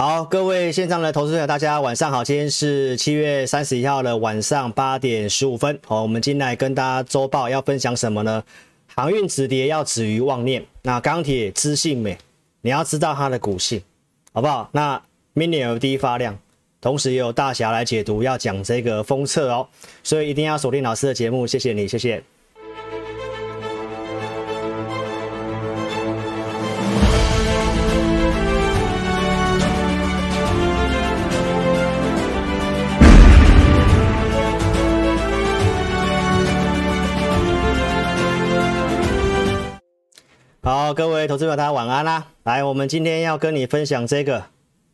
好，各位线上的投资者，大家晚上好。今天是七月三十一号的晚上八点十五分。好，我们今天来跟大家周报要分享什么呢？航运止跌要止于妄念。那钢铁知性美，你要知道它的股性，好不好？那 Mini LED 发亮，同时也有大侠来解读，要讲这个封测哦，所以一定要锁定老师的节目。谢谢你，谢谢。各位投资者，大家晚安啦！来，我们今天要跟你分享这个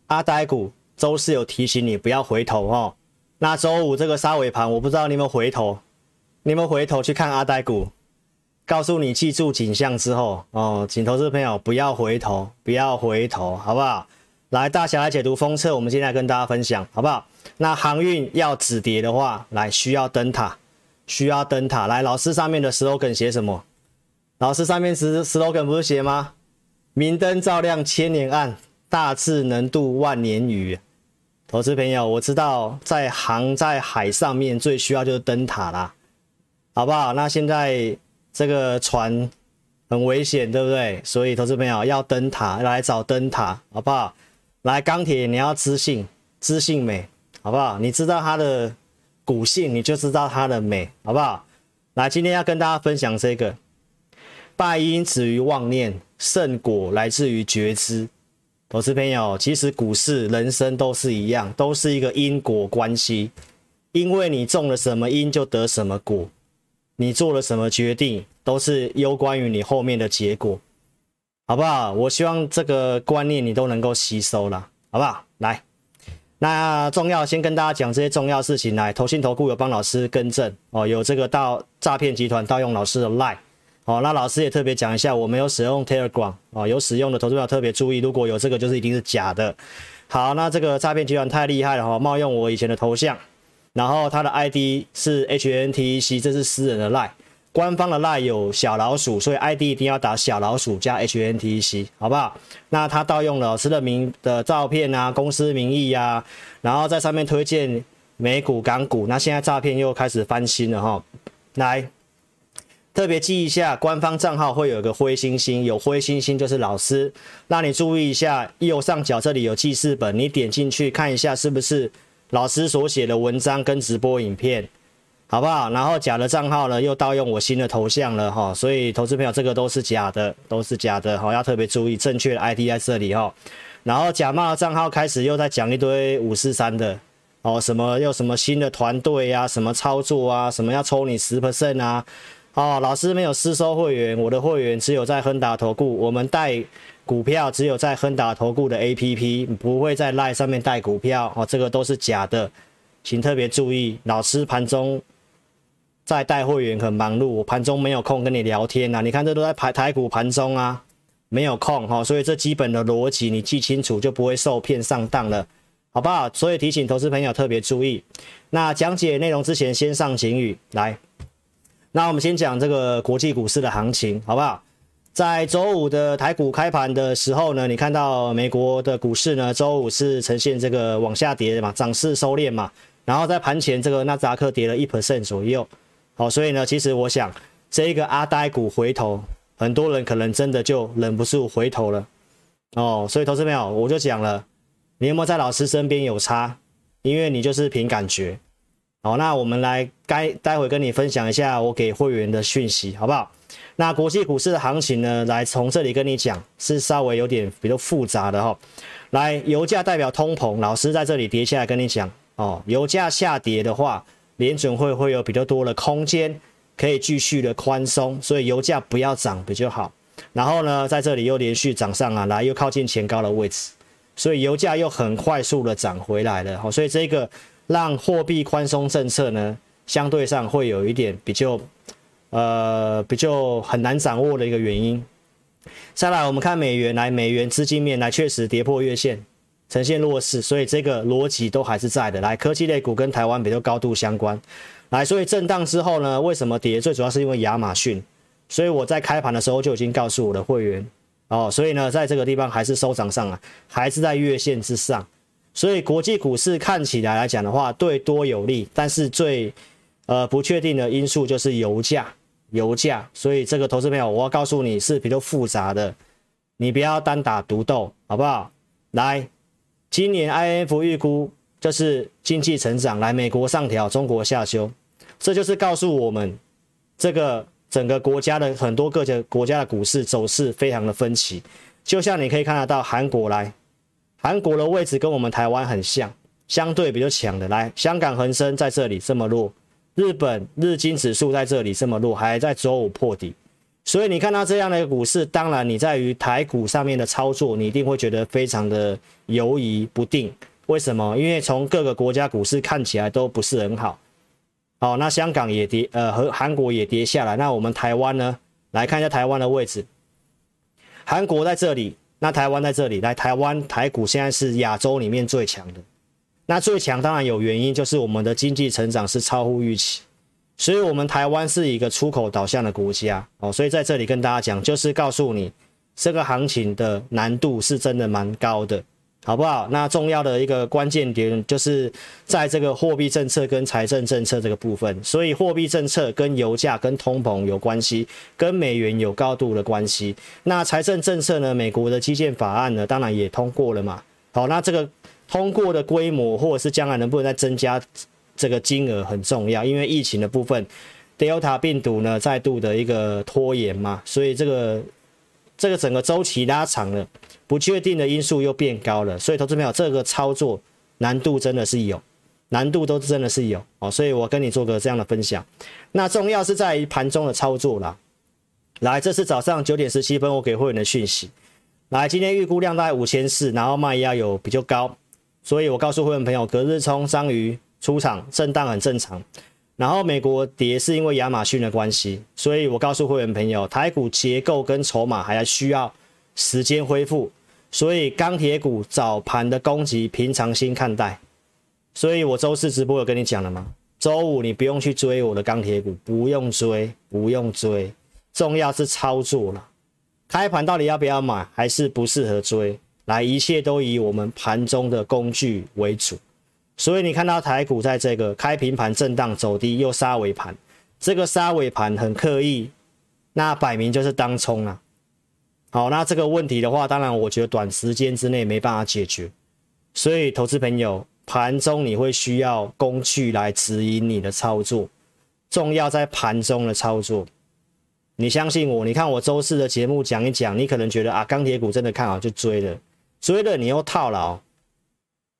阿呆股。周四有提醒你不要回头哦。那周五这个杀尾盘，我不知道你有没有回头，你有没有回头去看阿呆股？告诉你记住景象之后哦，请投资朋友不要回头，不要回头，好不好？来，大侠来解读封测，我们现在跟大家分享，好不好？那航运要止跌的话，来需要灯塔，需要灯塔。来，老师上面的 slogan 写什么？老师上面是 slogan 不是写吗？明灯照亮千年暗，大智能渡万年鱼。投资朋友，我知道在航在海上面最需要就是灯塔啦，好不好？那现在这个船很危险，对不对？所以投资朋友要灯塔，来找灯塔，好不好？来钢铁，你要知性，知性美，好不好？你知道它的股性，你就知道它的美，好不好？来，今天要跟大家分享这个。败因止于妄念，胜果来自于觉知。投资朋友，其实股市、人生都是一样，都是一个因果关系。因为你种了什么因，就得什么果；你做了什么决定，都是攸关于你后面的结果，好不好？我希望这个观念你都能够吸收了，好不好？来，那重要先跟大家讲这些重要事情。来，投信投顾有帮老师更正哦，有这个盗诈骗集团盗用老师的 lie。好、哦，那老师也特别讲一下，我没有使用 Telegram 啊、哦，有使用的投资者特别注意，如果有这个，就是一定是假的。好，那这个诈骗集团太厉害了哈，冒用我以前的头像，然后他的 ID 是 HNTEC，这是私人的 Lie，官方的 Lie 有小老鼠，所以 ID 一定要打小老鼠加 HNTEC，好不好？那他盗用了老师的名的照片啊，公司名义啊，然后在上面推荐美股、港股，那现在诈骗又开始翻新了哈，来。特别记一下，官方账号会有个灰星星，有灰星星就是老师。那你注意一下，右上角这里有记事本，你点进去看一下是不是老师所写的文章跟直播影片，好不好？然后假的账号呢，又盗用我新的头像了哈，所以投资朋友这个都是假的，都是假的，好，要特别注意，正确的 ID 在这里哈。然后假冒的账号开始又在讲一堆五四三的哦，什么又什么新的团队啊，什么操作啊，什么要抽你十 percent 啊。哦，老师没有私收会员，我的会员只有在亨达投顾，我们带股票只有在亨达投顾的 APP，不会在 LINE 上面带股票，哦，这个都是假的，请特别注意。老师盘中在带会员很忙碌，我盘中没有空跟你聊天呐、啊，你看这都在排台股盘中啊，没有空哈、哦，所以这基本的逻辑你记清楚，就不会受骗上当了，好不好？所以提醒投资朋友特别注意。那讲解内容之前，先上警语来。那我们先讲这个国际股市的行情，好不好？在周五的台股开盘的时候呢，你看到美国的股市呢，周五是呈现这个往下跌的嘛，涨势收敛嘛。然后在盘前，这个纳斯达克跌了一 percent 左右。好，所以呢，其实我想，这一个阿呆股回头，很多人可能真的就忍不住回头了。哦，所以投资朋友，我就讲了，你有没有在老师身边有差？因为你就是凭感觉。好，那我们来该待会跟你分享一下我给会员的讯息，好不好？那国际股市的行情呢，来从这里跟你讲，是稍微有点比较复杂的哈。来，油价代表通膨，老师在这里跌下来跟你讲哦，油价下跌的话，联准会会有比较多的空间可以继续的宽松，所以油价不要涨比较好。然后呢，在这里又连续涨上啊，来又靠近前高的位置，所以油价又很快速的涨回来了，好，所以这个。让货币宽松政策呢，相对上会有一点比较，呃，比较很难掌握的一个原因。再来，我们看美元，来美元资金面来确实跌破月线，呈现弱势，所以这个逻辑都还是在的。来，科技类股跟台湾比较高度相关。来，所以震荡之后呢，为什么跌？最主要是因为亚马逊。所以我在开盘的时候就已经告诉我的会员，哦，所以呢，在这个地方还是收涨上啊，还是在月线之上，所以国际股市看起来来讲的话，对多有利，但是最呃不确定的因素就是油价，油价，所以这个投资朋友，我要告诉你是比较复杂的，你不要单打独斗，好不好？来，今年 IMF 预估就是经济成长，来美国上调，中国下修，这就是告诉我们这个。整个国家的很多各个国家的股市走势非常的分歧，就像你可以看得到韩国来，韩国的位置跟我们台湾很像，相对比较强的。来，香港恒生在这里这么弱，日本日经指数在这里这么弱，还在周五破底，所以你看到这样的一个股市，当然你在于台股上面的操作，你一定会觉得非常的犹疑不定。为什么？因为从各个国家股市看起来都不是很好。好，那香港也跌，呃，和韩国也跌下来。那我们台湾呢？来看一下台湾的位置。韩国在这里，那台湾在这里。来，台湾台股现在是亚洲里面最强的。那最强当然有原因，就是我们的经济成长是超乎预期，所以我们台湾是一个出口导向的国家。哦，所以在这里跟大家讲，就是告诉你，这个行情的难度是真的蛮高的。好不好？那重要的一个关键点就是在这个货币政策跟财政政策这个部分，所以货币政策跟油价跟通膨有关系，跟美元有高度的关系。那财政政策呢？美国的基建法案呢，当然也通过了嘛。好，那这个通过的规模或者是将来能不能再增加这个金额很重要，因为疫情的部分，Delta 病毒呢再度的一个拖延嘛，所以这个这个整个周期拉长了。不确定的因素又变高了，所以投资朋友，这个操作难度真的是有，难度都真的是有哦，所以我跟你做个这样的分享。那重要是在于盘中的操作啦。来，这是早上九点十七分我给会员的讯息。来，今天预估量大概五千四，然后卖压有比较高，所以我告诉会员朋友，隔日冲章鱼出场震荡很正常。然后美国跌是因为亚马逊的关系，所以我告诉会员朋友，台股结构跟筹码还需要。时间恢复，所以钢铁股早盘的攻击平常心看待。所以我周四直播有跟你讲了吗？周五你不用去追我的钢铁股，不用追，不用追，重要是操作了。开盘到底要不要买，还是不适合追？来，一切都以我们盘中的工具为主。所以你看到台股在这个开平盘震荡走低，又杀尾盘，这个杀尾盘很刻意，那摆明就是当冲啊。好，那这个问题的话，当然我觉得短时间之内没办法解决，所以投资朋友盘中你会需要工具来指引你的操作，重要在盘中的操作。你相信我，你看我周四的节目讲一讲，你可能觉得啊，钢铁股真的看好就追了，追了你又套牢，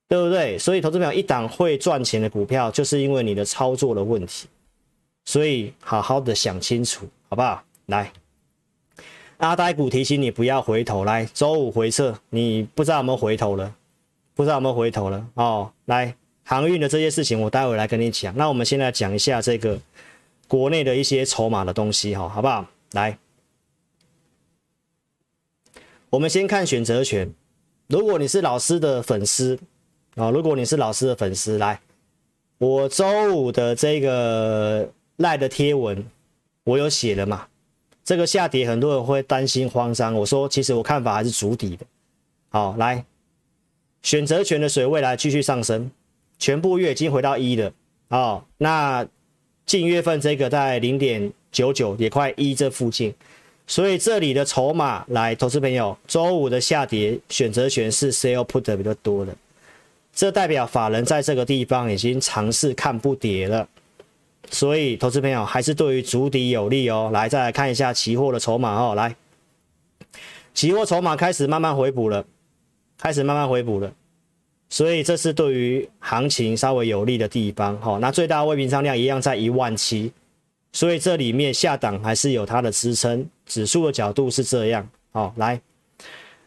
对不对？所以投资朋友一档会赚钱的股票，就是因为你的操作的问题，所以好好的想清楚，好不好？来。阿呆股提醒你不要回头，来周五回撤，你不知道有没有回头了？不知道有没有回头了？哦，来航运的这些事情，我待会来跟你讲。那我们现在讲一下这个国内的一些筹码的东西，哈，好不好？来，我们先看选择权。如果你是老师的粉丝啊，如果你是老师的粉丝，来，我周五的这个赖的贴文，我有写了嘛？这个下跌，很多人会担心慌张。我说，其实我看法还是筑底的。好，来，选择权的水位来继续上升，全部月已经回到一了。好，那近月份这个在零点九九，也快一这附近。所以这里的筹码来，投资朋友，周五的下跌，选择权是 sell put 的比较多的，这代表法人在这个地方已经尝试看不跌了。所以，投资朋友还是对于筑底有利哦。来，再来看一下期货的筹码哦。来，期货筹码开始慢慢回补了，开始慢慢回补了。所以，这是对于行情稍微有利的地方。好，那最大未平仓量一样在一万七，所以这里面下档还是有它的支撑。指数的角度是这样。好，来，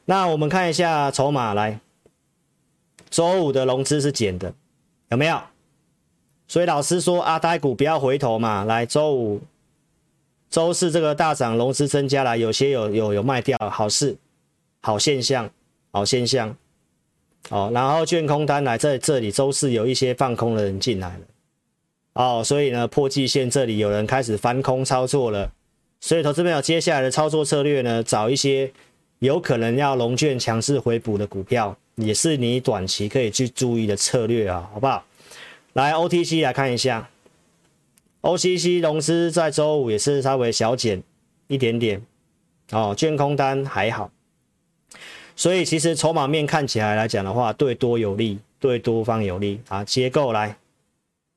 那我们看一下筹码。来，周五的融资是减的，有没有？所以老师说阿呆股不要回头嘛，来周五、周四这个大涨，融资增加了，有些有有有卖掉，好事，好现象，好现象，哦，然后券空单来在这里，周四有一些放空的人进来了，哦，所以呢破季线这里有人开始翻空操作了，所以投资朋友接下来的操作策略呢，找一些有可能要融券强势回补的股票，也是你短期可以去注意的策略啊，好不好？来 OTC 来看一下，OTC 融资在周五也是稍微小减一点点，哦，券空单还好，所以其实筹码面看起来来讲的话，对多有利，对多方有利。啊。结构来，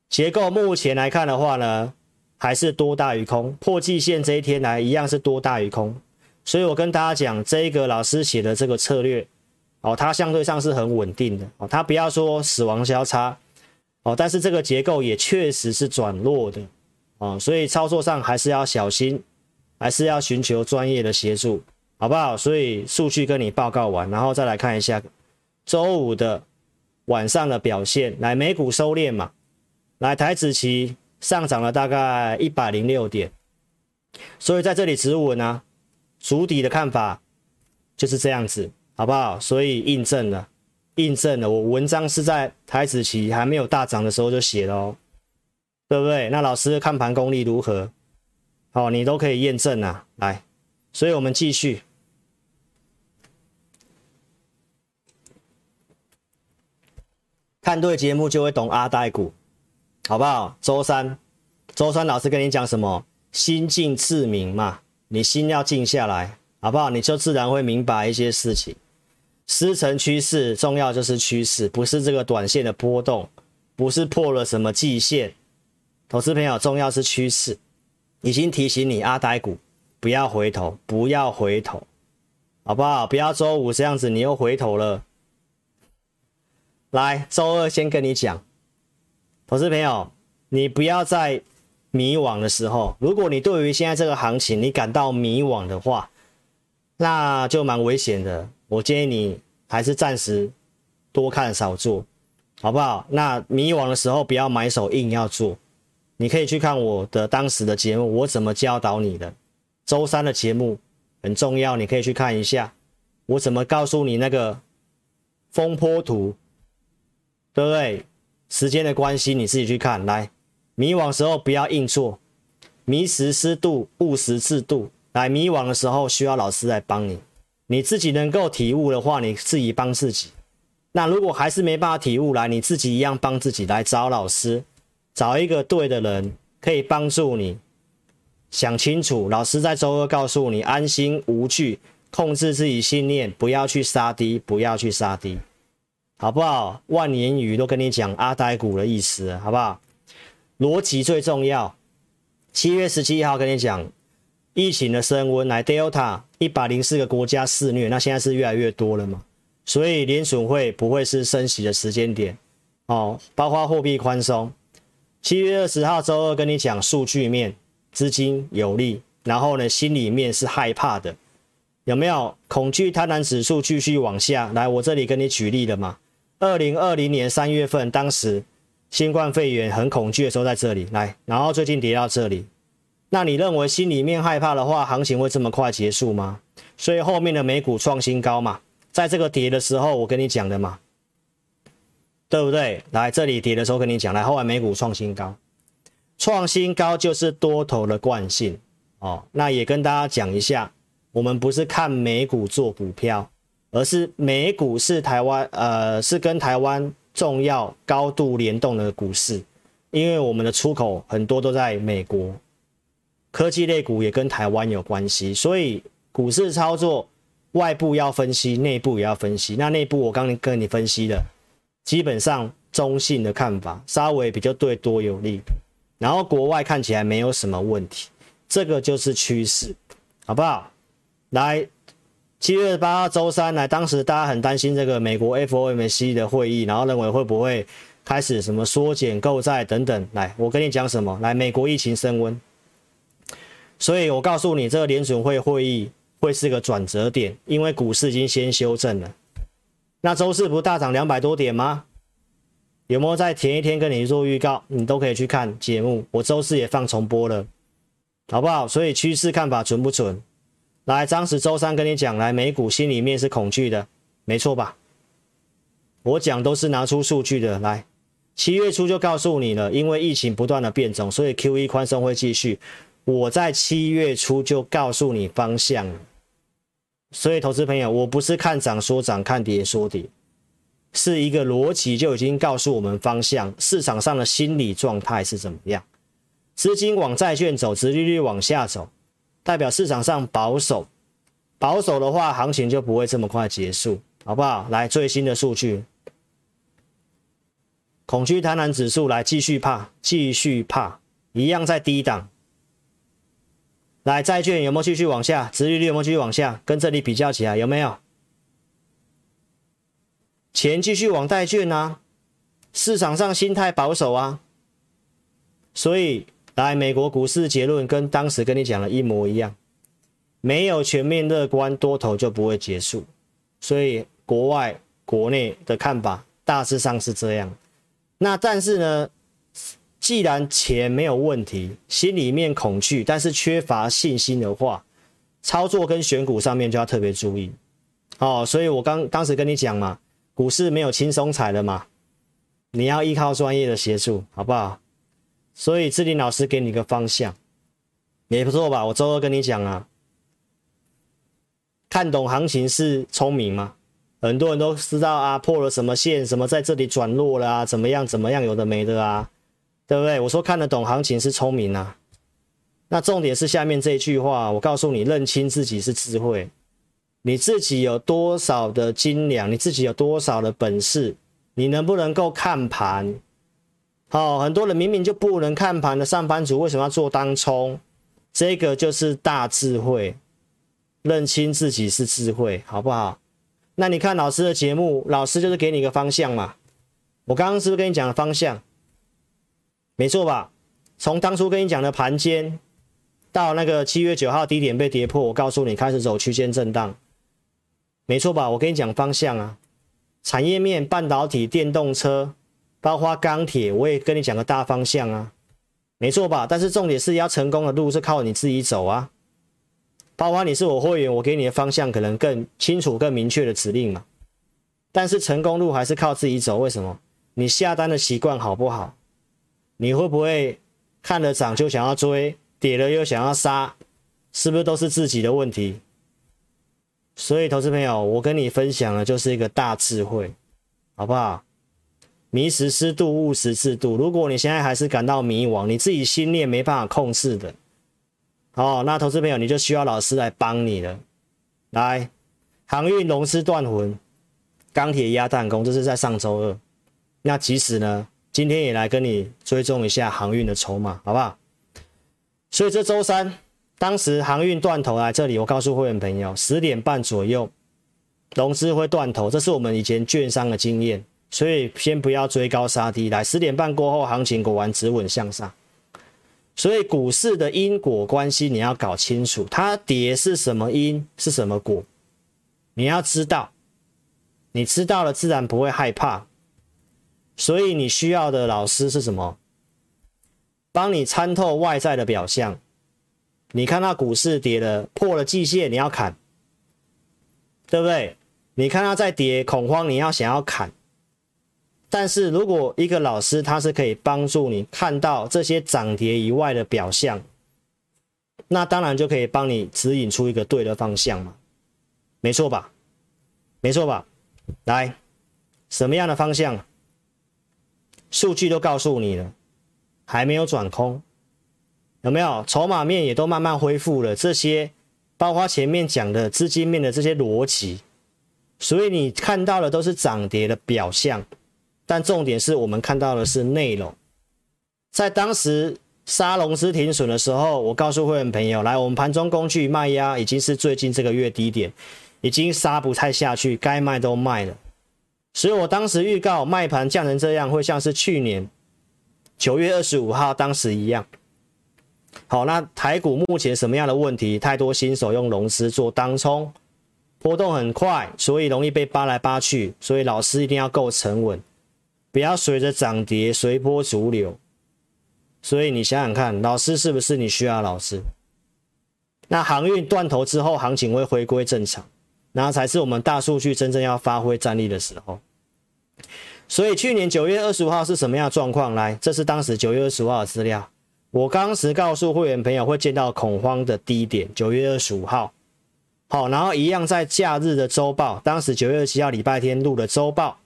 结构目前来看的话呢，还是多大于空，破季线这一天来一样是多大于空。所以我跟大家讲，这一个老师写的这个策略，哦，它相对上是很稳定的。哦，它不要说死亡交叉，哦，但是这个结构也确实是转弱的，哦，所以操作上还是要小心，还是要寻求专业的协助，好不好？所以数据跟你报告完，然后再来看一下周五的晚上的表现，来美股收敛嘛，来台指期上涨了大概一百零六点，所以在这里止稳啊。主底的看法就是这样子，好不好？所以印证了，印证了。我文章是在台子期还没有大涨的时候就写了哦，对不对？那老师看盘功力如何？好，你都可以验证啊。来，所以我们继续看对节目，就会懂阿呆股，好不好？周三，周三老师跟你讲什么？心静自明嘛。你心要静下来，好不好？你就自然会明白一些事情。师承趋势，重要就是趋势，不是这个短线的波动，不是破了什么季线。投资朋友，重要是趋势。已经提醒你，阿呆股不要回头，不要回头，好不好？不要周五这样子，你又回头了。来，周二先跟你讲，投资朋友，你不要再。迷惘的时候，如果你对于现在这个行情你感到迷惘的话，那就蛮危险的。我建议你还是暂时多看少做，好不好？那迷惘的时候不要买手硬要做，你可以去看我的当时的节目，我怎么教导你的。周三的节目很重要，你可以去看一下我怎么告诉你那个风波图，对不对？时间的关系，你自己去看来。迷惘时候不要硬做，迷时适度，悟时自度。来，迷惘的时候需要老师来帮你，你自己能够体悟的话，你自己帮自己。那如果还是没办法体悟，来，你自己一样帮自己，来找老师，找一个对的人，可以帮助你想清楚。老师在周二告诉你，安心无惧，控制自己信念，不要去杀低，不要去杀低，好不好？万年语都跟你讲阿呆股的意思，好不好？逻辑最重要。七月十七号跟你讲，疫情的升温，来 Delta 一百零四个国家肆虐，那现在是越来越多了嘛？所以联准会不会是升息的时间点哦，包括货币宽松。七月二十号周二跟你讲，数据面资金有利，然后呢，心里面是害怕的，有没有恐惧贪婪指数继续往下？来，我这里跟你举例了嘛？二零二零年三月份，当时。新冠肺炎很恐惧的时候在这里来，然后最近跌到这里，那你认为心里面害怕的话，行情会这么快结束吗？所以后面的美股创新高嘛，在这个跌的时候我跟你讲的嘛，对不对？来这里跌的时候跟你讲，来后来美股创新高，创新高就是多头的惯性哦。那也跟大家讲一下，我们不是看美股做股票，而是美股是台湾呃是跟台湾。重要高度联动的股市，因为我们的出口很多都在美国，科技类股也跟台湾有关系，所以股市操作外部要分析，内部也要分析。那内部我刚刚跟你分析的，基本上中性的看法，稍微比较对多有利，然后国外看起来没有什么问题，这个就是趋势，好不好？来。七月八号周三来，当时大家很担心这个美国 FOMC 的会议，然后认为会不会开始什么缩减购债等等。来，我跟你讲什么？来，美国疫情升温，所以我告诉你，这个联准会会议会是个转折点，因为股市已经先修正了。那周四不大涨两百多点吗？有没有在前一天跟你做预告？你都可以去看节目，我周四也放重播了，好不好？所以趋势看法准不准？来，当时周三跟你讲，来美股心里面是恐惧的，没错吧？我讲都是拿出数据的。来，七月初就告诉你了，因为疫情不断的变种，所以 QE 宽松会继续。我在七月初就告诉你方向，所以投资朋友，我不是看涨说涨，看跌说跌，是一个逻辑就已经告诉我们方向，市场上的心理状态是怎么样。资金往债券走，殖利率往下走，代表市场上保守。保守的话，行情就不会这么快结束，好不好？来，最新的数据，恐惧贪婪指数来继续怕，继续怕，一样在低档。来，债券有没有继续往下？殖利率有没有继续往下？跟这里比较起来，有没有？钱继续往债券啊，市场上心态保守啊，所以来美国股市结论跟当时跟你讲的一模一样。没有全面乐观，多头就不会结束，所以国外、国内的看法大致上是这样。那但是呢，既然钱没有问题，心里面恐惧，但是缺乏信心的话，操作跟选股上面就要特别注意哦。所以我刚当时跟你讲嘛，股市没有轻松踩的嘛，你要依靠专业的协助，好不好？所以志林老师给你个方向，也不错吧？我周二跟你讲啊。看懂行情是聪明吗？很多人都知道啊，破了什么线，什么在这里转弱了啊，怎么样怎么样，有的没的啊，对不对？我说看得懂行情是聪明啊。那重点是下面这一句话，我告诉你，认清自己是智慧。你自己有多少的斤两，你自己有多少的本事，你能不能够看盘？好、很多人明明就不能看盘的上班族，为什么要做当冲？这个就是大智慧。认清自己是智慧，好不好？那你看老师的节目，老师就是给你一个方向嘛。我刚刚是不是跟你讲了方向？没错吧？从当初跟你讲的盘间，到那个七月九号低点被跌破，我告诉你开始走区间震荡，没错吧？我跟你讲方向啊，产业面、半导体、电动车，包括钢铁，我也跟你讲个大方向啊，没错吧？但是重点是要成功的路是靠你自己走啊。包括你是我会员，我给你的方向可能更清楚、更明确的指令嘛。但是成功路还是靠自己走。为什么？你下单的习惯好不好？你会不会看了涨就想要追，跌了又想要杀？是不是都是自己的问题？所以，投资朋友，我跟你分享的就是一个大智慧，好不好？迷时失度，误时制度。如果你现在还是感到迷惘，你自己心念没办法控制的。哦，那投资朋友你就需要老师来帮你了。来，航运融资断魂，钢铁压弹弓，这是在上周二。那即使呢，今天也来跟你追踪一下航运的筹码，好不好？所以这周三，当时航运断头来这里，我告诉会员朋友，十点半左右融资会断头，这是我们以前券商的经验，所以先不要追高杀低。来，十点半过后，行情果然止稳向上。所以股市的因果关系你要搞清楚，它跌是什么因，是什么果，你要知道，你知道了自然不会害怕。所以你需要的老师是什么？帮你参透外在的表象。你看到股市跌了，破了季线，你要砍，对不对？你看它在跌，恐慌，你要想要砍。但是如果一个老师他是可以帮助你看到这些涨跌以外的表象，那当然就可以帮你指引出一个对的方向嘛，没错吧？没错吧？来，什么样的方向？数据都告诉你了，还没有转空，有没有？筹码面也都慢慢恢复了，这些包括前面讲的资金面的这些逻辑，所以你看到的都是涨跌的表象。但重点是我们看到的是内容，在当时杀龙资停损的时候，我告诉会员朋友，来，我们盘中工具卖压已经是最近这个月低点，已经杀不太下去，该卖都卖了。所以我当时预告卖盘降成这样，会像是去年九月二十五号当时一样。好，那台股目前什么样的问题？太多新手用融资做当冲，波动很快，所以容易被扒来扒去，所以老师一定要够沉稳。不要随着涨跌随波逐流，所以你想想看，老师是不是你需要老师？那航运断头之后，行情会回归正常，然后才是我们大数据真正要发挥战力的时候。所以去年九月二十五号是什么样的状况？来，这是当时九月二十五号的资料。我当时告诉会员朋友会见到恐慌的低点，九月二十五号。好，然后一样在假日的周报，当时九月二十七号礼拜天录的周报，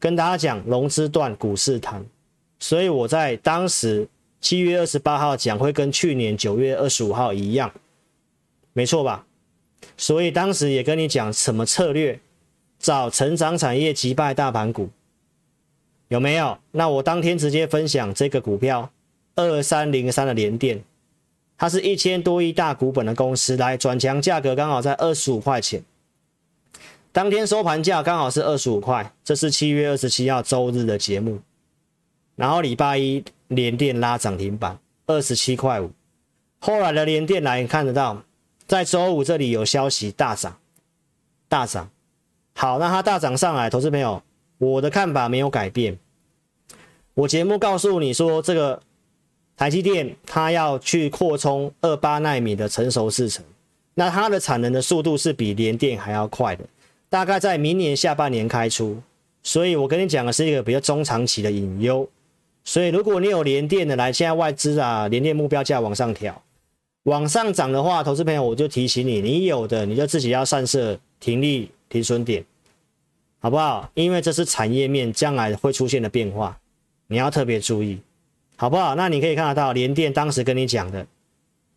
跟大家讲融资断股市谈，所以我在当时七月二十八号讲会跟去年九月二十五号一样，没错吧？所以当时也跟你讲什么策略，找成长产业击败大盘股，有没有？那我当天直接分享这个股票二三零三的联电。它是一千多亿大股本的公司，来转强价格刚好在二十五块钱，当天收盘价刚好是二十五块，这是七月二十七号周日的节目。然后礼拜一联电拉涨停板二十七块五，后来的联电来看得到，在周五这里有消息大涨，大涨。好，那它大涨上来，投资朋友，我的看法没有改变。我节目告诉你说这个。台积电它要去扩充二八纳米的成熟制程，那它的产能的速度是比联电还要快的，大概在明年下半年开出。所以我跟你讲的是一个比较中长期的隐忧。所以如果你有联电的来，现在外资啊联电目标价往上调，往上涨的话，投资朋友我就提醒你，你有的你就自己要散设停利停损点，好不好？因为这是产业面将来会出现的变化，你要特别注意。好不好？那你可以看得到，联电当时跟你讲的，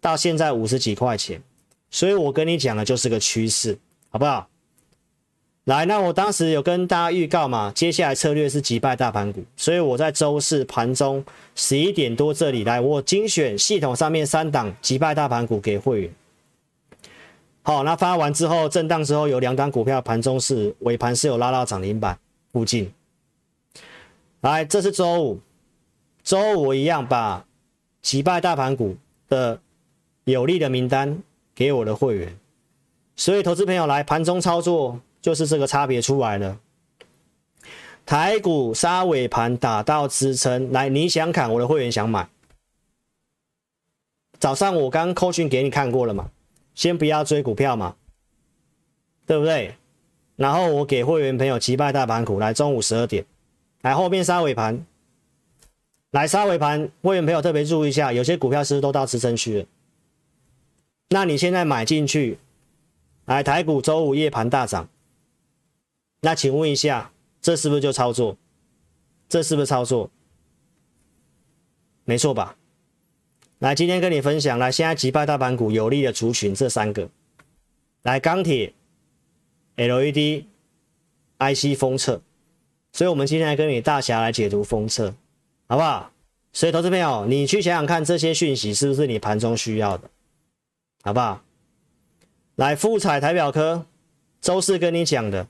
到现在五十几块钱，所以我跟你讲的就是个趋势，好不好？来，那我当时有跟大家预告嘛，接下来策略是击败大盘股，所以我在周四盘中十一点多这里来，我精选系统上面三档击败大盘股给会员。好，那发完之后震荡之后，有两档股票盘中是尾盘是有拉到涨停板附近。来，这是周五。周五一样把击败大盘股的有利的名单给我的会员，所以投资朋友来盘中操作就是这个差别出来了。台股杀尾盘打到支撑，来你想砍，我的会员想买。早上我刚扣讯给你看过了嘛，先不要追股票嘛，对不对？然后我给会员朋友击败大盘股，来中午十二点，来后面杀尾盘。来杀尾盘，会员朋友特别注意一下，有些股票是不是都到支撑区了？那你现在买进去，来台股周五夜盘大涨，那请问一下，这是不是就操作？这是不是操作？没错吧？来，今天跟你分享，来现在击败大盘股有利的族群这三个，来钢铁、LED、IC 封测，所以我们今天来跟你大侠来解读封测。好不好？所以，投资朋友，你去想想看，这些讯息是不是你盘中需要的？好不好？来，富彩台表科，周四跟你讲的，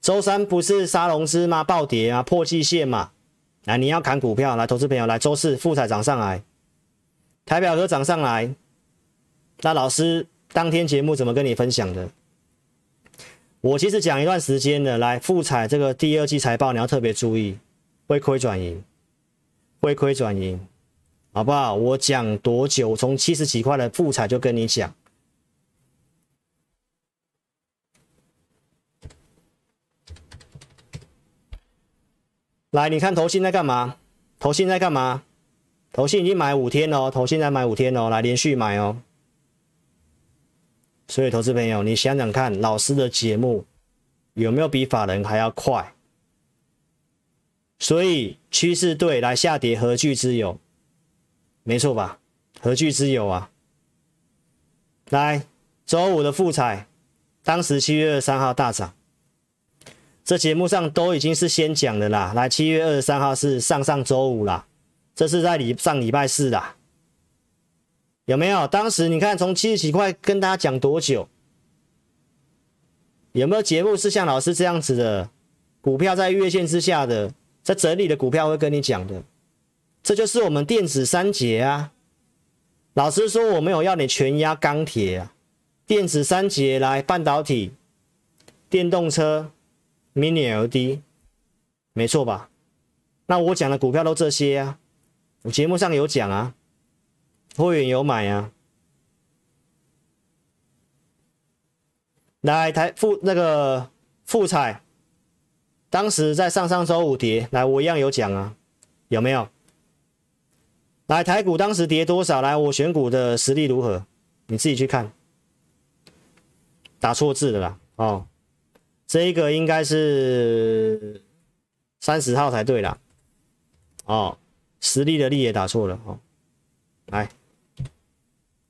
周三不是杀融资吗？暴跌啊，破季线嘛。来，你要砍股票，来，投资朋友，来，周四富彩涨上来，台表哥涨上来。那老师当天节目怎么跟你分享的？我其实讲一段时间的，来，富彩这个第二季财报你要特别注意，会亏转盈。会亏转盈，好不好？我讲多久？从七十几块的富彩就跟你讲。来，你看投信在干嘛？投信在干嘛？投信已经买五天了哦，投信在买五天哦，来连续买哦。所以，投资朋友，你想想看，老师的节目有没有比法人还要快？所以趋势对来下跌何惧之有？没错吧？何惧之有啊？来，周五的富彩，当时七月二三号大涨，这节目上都已经是先讲的啦。来，七月二十三号是上上周五啦，这是在礼上礼拜四啦，有没有？当时你看从七十几块跟大家讲多久？有没有节目是像老师这样子的？股票在月线之下的？在整理的股票会跟你讲的，这就是我们电子三杰啊。老师说我没有要你全压钢铁啊，电子三杰来半导体、电动车、Mini LD，没错吧？那我讲的股票都这些啊，我节目上有讲啊，会员有买啊。来台富那个富彩。当时在上上周五跌，来我一样有讲啊，有没有？来台股当时跌多少？来我选股的实力如何？你自己去看。打错字了啦，哦，这一个应该是三十号才对啦，哦，实力的力也打错了哦，来，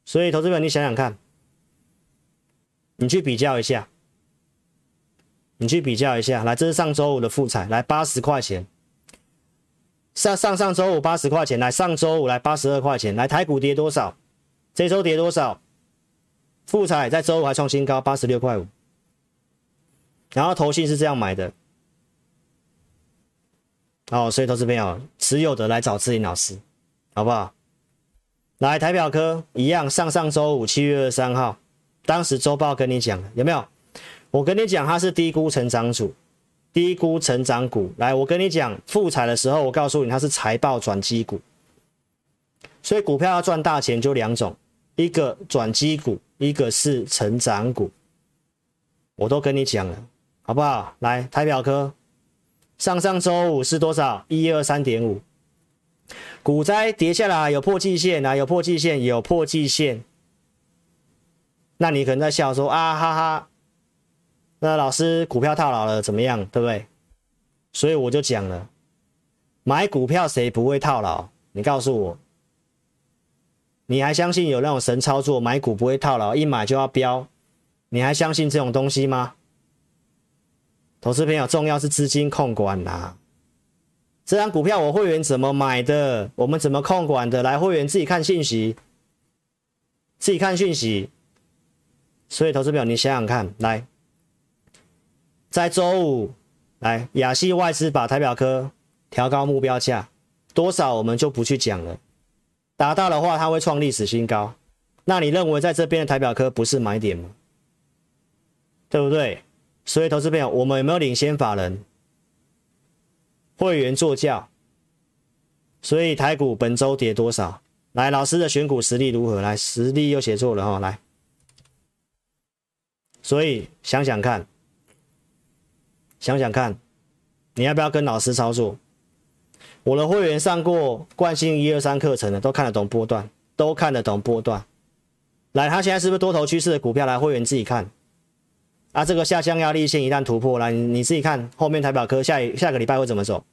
所以投资者你想想看，你去比较一下，你去比较一下，来，这是上周五的复彩，来八十块钱，上上上周五八十块钱，来上周五来八十二块钱，来台股跌多少？这周跌多少？富彩在周五还创新高，八十六块五。然后投信是这样买的，哦，所以投资朋友持有的来找志霖老师，好不好？来台表科一样，上上周五七月二十三号，当时周报跟你讲有没有？我跟你讲它是低估成长组，低估成长股。来，我跟你讲复彩的时候，我告诉你它是财报转机股，所以股票要赚大钱就两种，一个转机股。一个是成长股，我都跟你讲了，好不好？来，台表科，上上周五是多少？一二三点五，股灾跌下来有破季线啊，有破季线，有破季线。那你可能在笑说啊哈哈，那老师股票套牢了怎么样？对不对？所以我就讲了，买股票谁不会套牢？你告诉我。你还相信有那种神操作，买股不会套牢，一买就要飙？你还相信这种东西吗？投资朋友，重要是资金控管啦。这张股票我会员怎么买的？我们怎么控管的？来，会员自己看信息，自己看讯息。所以，投资朋友，你想想看，来，在周五，来亚系外资把台表科调高目标价多少，我们就不去讲了。达到的话，它会创历史新高。那你认为在这边的台表科不是买点吗？对不对？所以投资朋友，我们有没有领先法人？会员坐轿。所以台股本周跌多少？来，老师的选股实力如何？来，实力又写错了哈。来，所以想想看，想想看，你要不要跟老师操作？我的会员上过惯性一二三课程的，都看得懂波段，都看得懂波段。来，他现在是不是多头趋势的股票？来，会员自己看。啊，这个下降压力线一旦突破，了，你自己看后面台表科下下个礼拜会怎么走。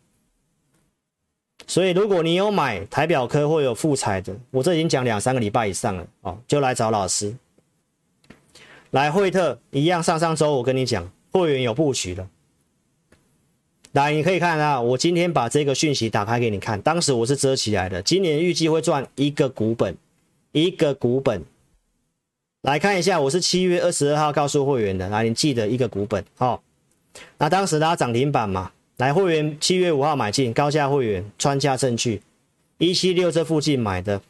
所以，如果你有买台表科或有复彩的，我这已经讲两三个礼拜以上了哦，就来找老师。来，惠特一样，上上周我跟你讲，会员有布局的。来，你可以看啊，我今天把这个讯息打开给你看。当时我是遮起来的。今年预计会赚一个股本，一个股本。来看一下，我是七月二十二号告诉会员的。来，你记得一个股本，好。那当时拉涨停板嘛，来会员七月五号买进，高价会员穿价证据，一七六这附近买的。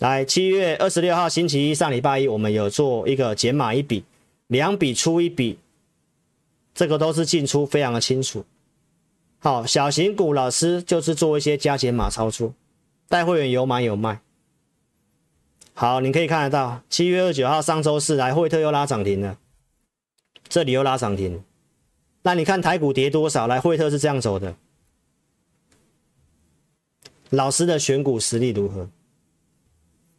来，七月二十六号星期一上礼拜一，我们有做一个减码一笔，两笔出一笔，这个都是进出非常的清楚。好，小型股老师就是做一些加减码操作，带会员有买有卖。好，你可以看得到，七月二十九号上周四来惠特又拉涨停了，这里又拉涨停。那你看台股跌多少？来惠特是这样走的。老师的选股实力如何？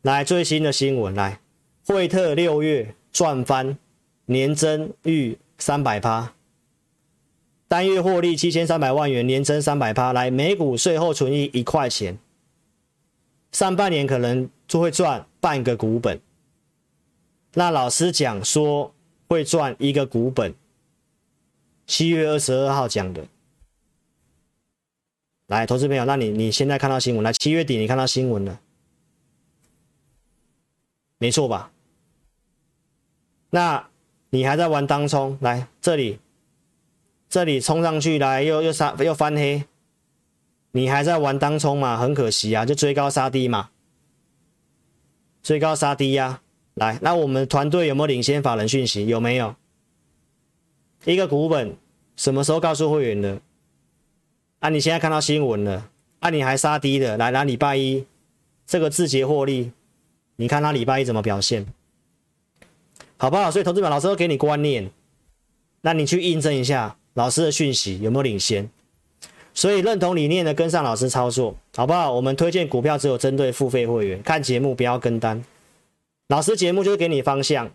来最新的新闻，来惠特六月赚翻，年增逾三百趴。单月获利七千三百万元，年增三百趴，来每股税后存益一块钱，上半年可能就会赚半个股本。那老师讲说会赚一个股本，七月二十二号讲的。来，投资朋友，那你你现在看到新闻，来七月底你看到新闻了，没错吧？那你还在玩当冲？来这里。这里冲上去来又又杀又翻黑，你还在玩当冲嘛？很可惜啊，就追高杀低嘛，追高杀低呀、来，那我们团队有没有领先法人讯息？有没有？一个股本什么时候告诉会员的？啊，你现在看到新闻了，啊，你还杀低的？来，拿礼拜一这个字节获利，你看他礼拜一怎么表现？好不好？所以投资者老师都给你观念，那你去印证一下。老师的讯息有没有领先？所以认同理念的跟上老师操作，好不好？我们推荐股票只有针对付费会员，看节目不要跟单。老师节目就是给你方向，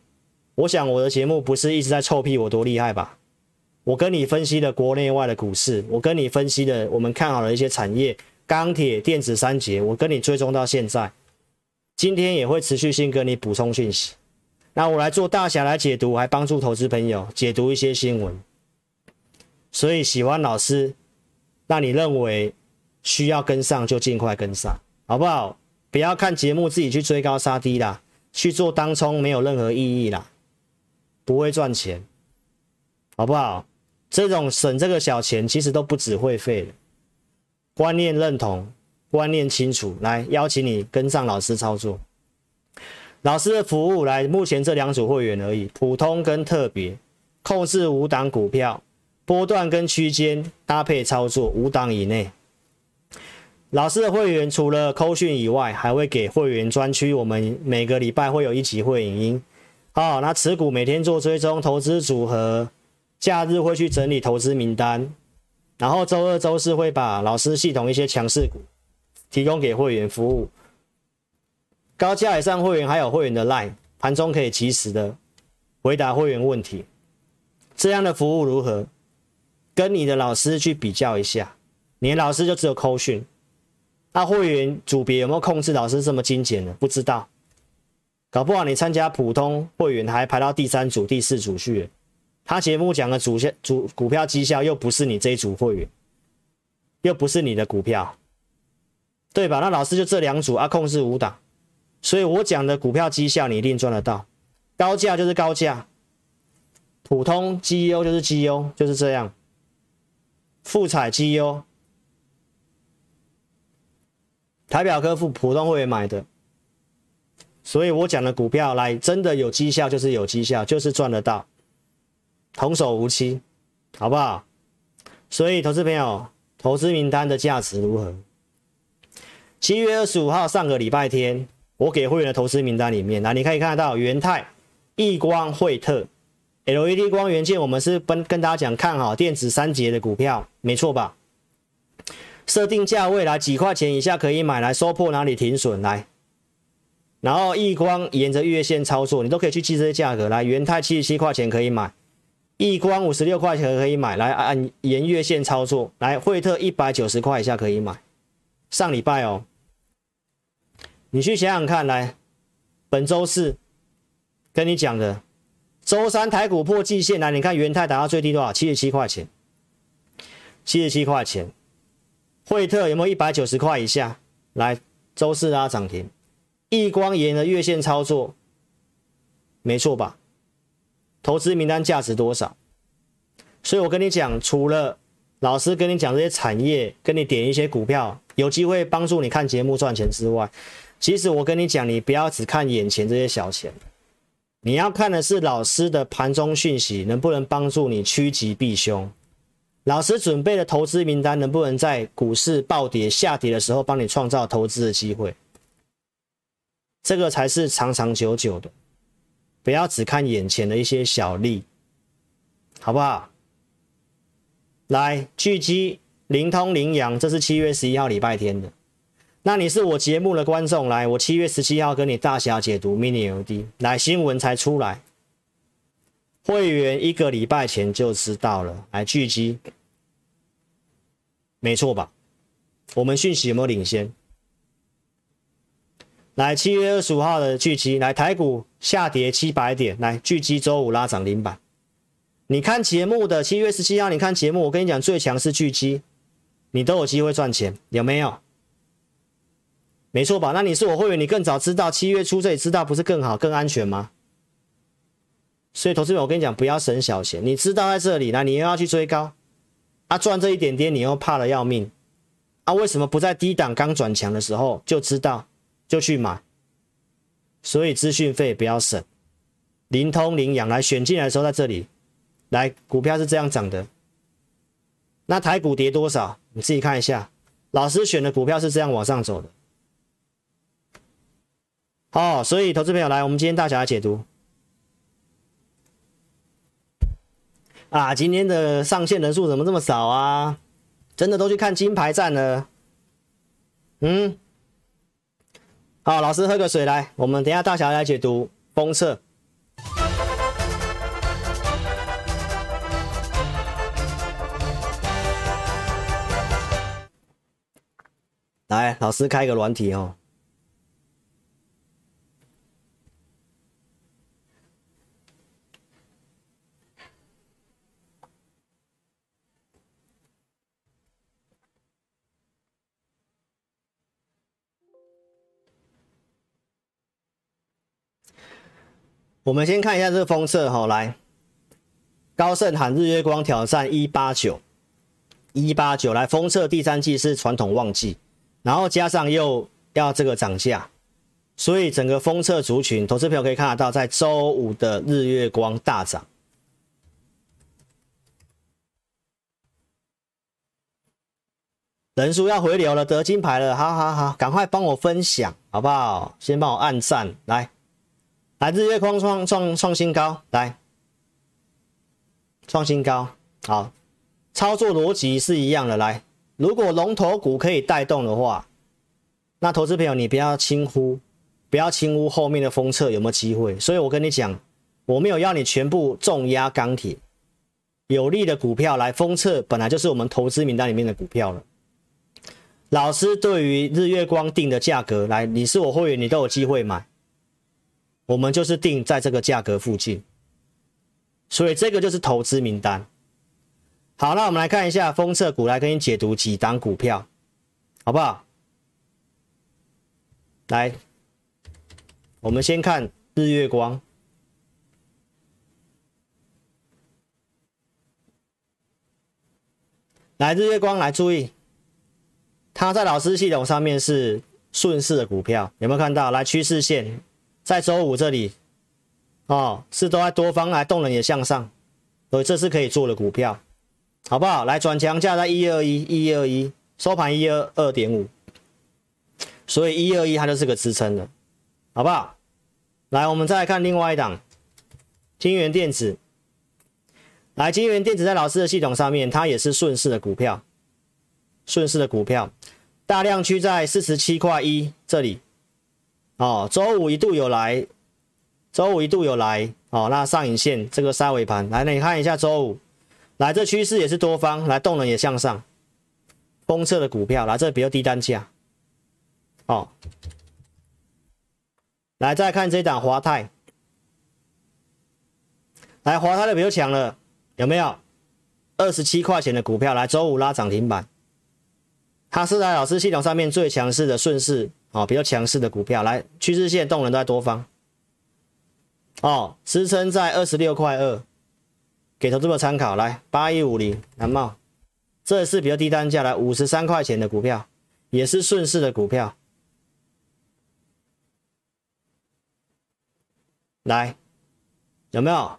我想我的节目不是一直在臭屁我多厉害吧？我跟你分析的国内外的股市，我跟你分析的我们看好的一些产业，钢铁、电子三节，我跟你追踪到现在，今天也会持续性跟你补充讯息。那我来做大侠来解读，还帮助投资朋友解读一些新闻。所以喜欢老师，那你认为需要跟上就尽快跟上，好不好？不要看节目自己去追高杀低啦，去做当冲没有任何意义啦，不会赚钱，好不好？这种省这个小钱，其实都不止会费的。观念认同，观念清楚，来邀请你跟上老师操作。老师的服务来，目前这两组会员而已，普通跟特别，控制五档股票，波段跟区间搭配操作，五档以内。老师的会员除了扣讯以外，还会给会员专区，我们每个礼拜会有一集会影音。好，那持股每天做追踪，投资组合。假日会去整理投资名单，然后周二、周四会把老师系统一些强势股提供给会员服务。高价以上会员还有会员的 LINE，盘中可以及时的回答会员问题。这样的服务如何？跟你的老师去比较一下，你的老师就只有扣讯，那会员组别有没有控制老师这么精简的？不知道，搞不好你参加普通会员还排到第三组、第四组去。他节目讲的主线主股票绩效又不是你这一组会员，又不是你的股票，对吧？那老师就这两组啊，控制五档，所以我讲的股票绩效你一定赚得到，高价就是高价，普通绩优就是绩优，就是这样，富彩绩优，台表科富普通会员买的，所以我讲的股票来真的有绩效就是有绩效，就是赚得到。童叟无欺，好不好？所以，投资朋友，投资名单的价值如何？七月二十五号上个礼拜天，我给会员的投资名单里面，那你可以看得到元泰、亿光、惠特、LED 光元件，我们是跟跟大家讲看好电子三节的股票，没错吧？设定价位来几块钱以下可以买来收破哪里停损来，然后亿光沿着月线操作，你都可以去记这些价格来。元泰七十七块钱可以买。亿光五十六块钱可以买，来按沿月线操作。来，惠特一百九十块以下可以买。上礼拜哦，你去想想看，来，本周四跟你讲的，周三台股破季线，来，你看元泰达到最低多少？七十七块钱，七十七块钱。惠特有没有一百九十块以下？来，周四拉涨停。亿光沿的月线操作，没错吧？投资名单价值多少？所以我跟你讲，除了老师跟你讲这些产业，跟你点一些股票，有机会帮助你看节目赚钱之外，其实我跟你讲，你不要只看眼前这些小钱，你要看的是老师的盘中讯息能不能帮助你趋吉避凶。老师准备的投资名单能不能在股市暴跌下跌的时候帮你创造投资的机会？这个才是长长久久的。不要只看眼前的一些小利，好不好？来，巨基、灵通、凌阳，这是七月十一号礼拜天的。那你是我节目的观众，来，我七月十七号跟你大侠解读 Mini ld 来，新闻才出来，会员一个礼拜前就知道了。来，巨基，没错吧？我们讯息有没有领先？来，七月二十五号的巨基，来台股下跌七百点，来巨基周五拉涨停板。你看节目的七月十七号，你看节目，我跟你讲最强是巨基，你都有机会赚钱，有没有？没错吧？那你是我会员，你更早知道七月初这里知道不是更好更安全吗？所以投资者，我跟你讲，不要省小钱，你知道在这里，那你又要去追高，啊赚这一点点，你又怕的要命，啊为什么不在低档刚转强的时候就知道？就去买，所以资讯费不要省。零通、零养来选进来的时候，在这里，来股票是这样涨的。那台股跌多少？你自己看一下。老师选的股票是这样往上走的。哦，所以投资朋友来，我们今天大侠来解读啊！今天的上线人数怎么这么少啊？真的都去看金牌战了？嗯，好，老师喝个水来，我们等下大侠来解读封测。来，老师开个软体哦。我们先看一下这个封测哈，来，高盛喊日月光挑战一八九，一八九来封测第三季是传统旺季，然后加上又要这个涨价，所以整个封测族群，投资朋友可以看得到，在周五的日月光大涨，人数要回流了，得金牌了，好好好，赶快帮我分享好不好？先帮我按赞来。来，日月光创创创新高，来创新高，好，操作逻辑是一样的。来，如果龙头股可以带动的话，那投资朋友你不要轻忽，不要轻忽后面的封测有没有机会。所以我跟你讲，我没有要你全部重压钢铁，有利的股票来封测，本来就是我们投资名单里面的股票了。老师对于日月光定的价格，来，你是我会员，你都有机会买。我们就是定在这个价格附近，所以这个就是投资名单。好，那我们来看一下封测股，来给你解读几档股票，好不好？来，我们先看日月光。来，日月光来注意，它在老师系统上面是顺势的股票，有没有看到？来，趋势线。在周五这里，哦，是都在多方来动能也向上，所以这是可以做的股票，好不好？来转强价在一二一，一二一收盘一二二点五，所以一二一它就是个支撑的，好不好？来，我们再来看另外一档，金源电子。来，金源电子在老师的系统上面，它也是顺势的股票，顺势的股票，大量区在四十七块一这里。哦，周五一度有来，周五一度有来，哦，那上影线这个杀尾盘，来，那你看一下周五，来这趋势也是多方，来动能也向上，封测的股票，来这比较低单价，哦，来再看这档华泰，来华泰的比较强了，有没有？二十七块钱的股票，来周五拉涨停板，它是在老师系统上面最强势的顺势。哦，比较强势的股票，来趋势线动能都在多方。哦，支撑在二十六块二，给投资者参考。来，八一五零南茂，这是比较低单价，来五十三块钱的股票，也是顺势的股票。来，有没有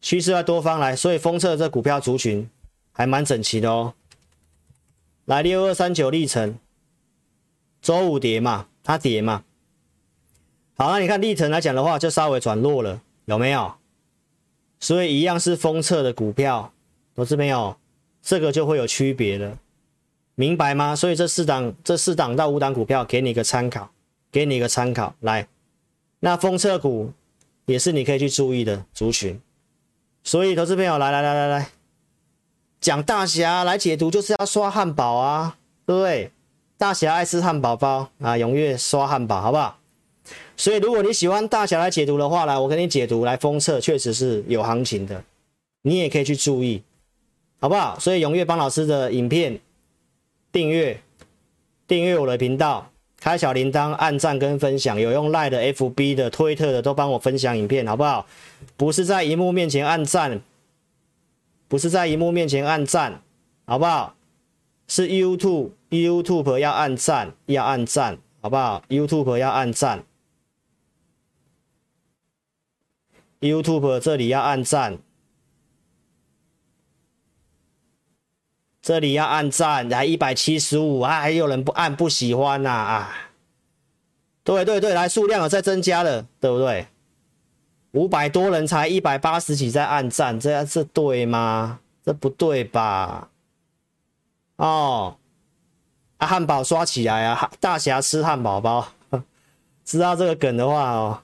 趋势在多方来？所以封测这股票族群还蛮整齐的哦。来，六二三九力成。周五跌嘛，它跌嘛。好，那你看历程来讲的话，就稍微转弱了，有没有？所以一样是封测的股票，投资朋友，这个就会有区别了，明白吗？所以这四档、这四档到五档股票，给你一个参考，给你一个参考。来，那封测股也是你可以去注意的族群。所以投资朋友，来来来来来，讲大侠来解读，就是要刷汉堡啊，对不对？大侠爱吃汉堡包啊，踊跃刷汉堡，好不好？所以如果你喜欢大侠来解读的话，来，我给你解读，来封测确实是有行情的，你也可以去注意，好不好？所以踊跃帮老师的影片订阅，订阅我的频道，开小铃铛，按赞跟分享，有用赖的、FB 的、推特的都帮我分享影片，好不好？不是在荧幕面前按赞，不是在荧幕面前按赞，好不好？是 YouTube。YouTube 要按赞，要按赞，好不好？YouTube 要按赞，YouTube 这里要按赞，这里要按赞，来一百七十五啊，还有人不按不喜欢呐啊，对对对，来数量有在增加了，对不对？五百多人才一百八十几在按赞，这样是对吗？这不对吧？哦。啊，汉堡刷起来啊！大侠吃汉堡包，知道这个梗的话哦，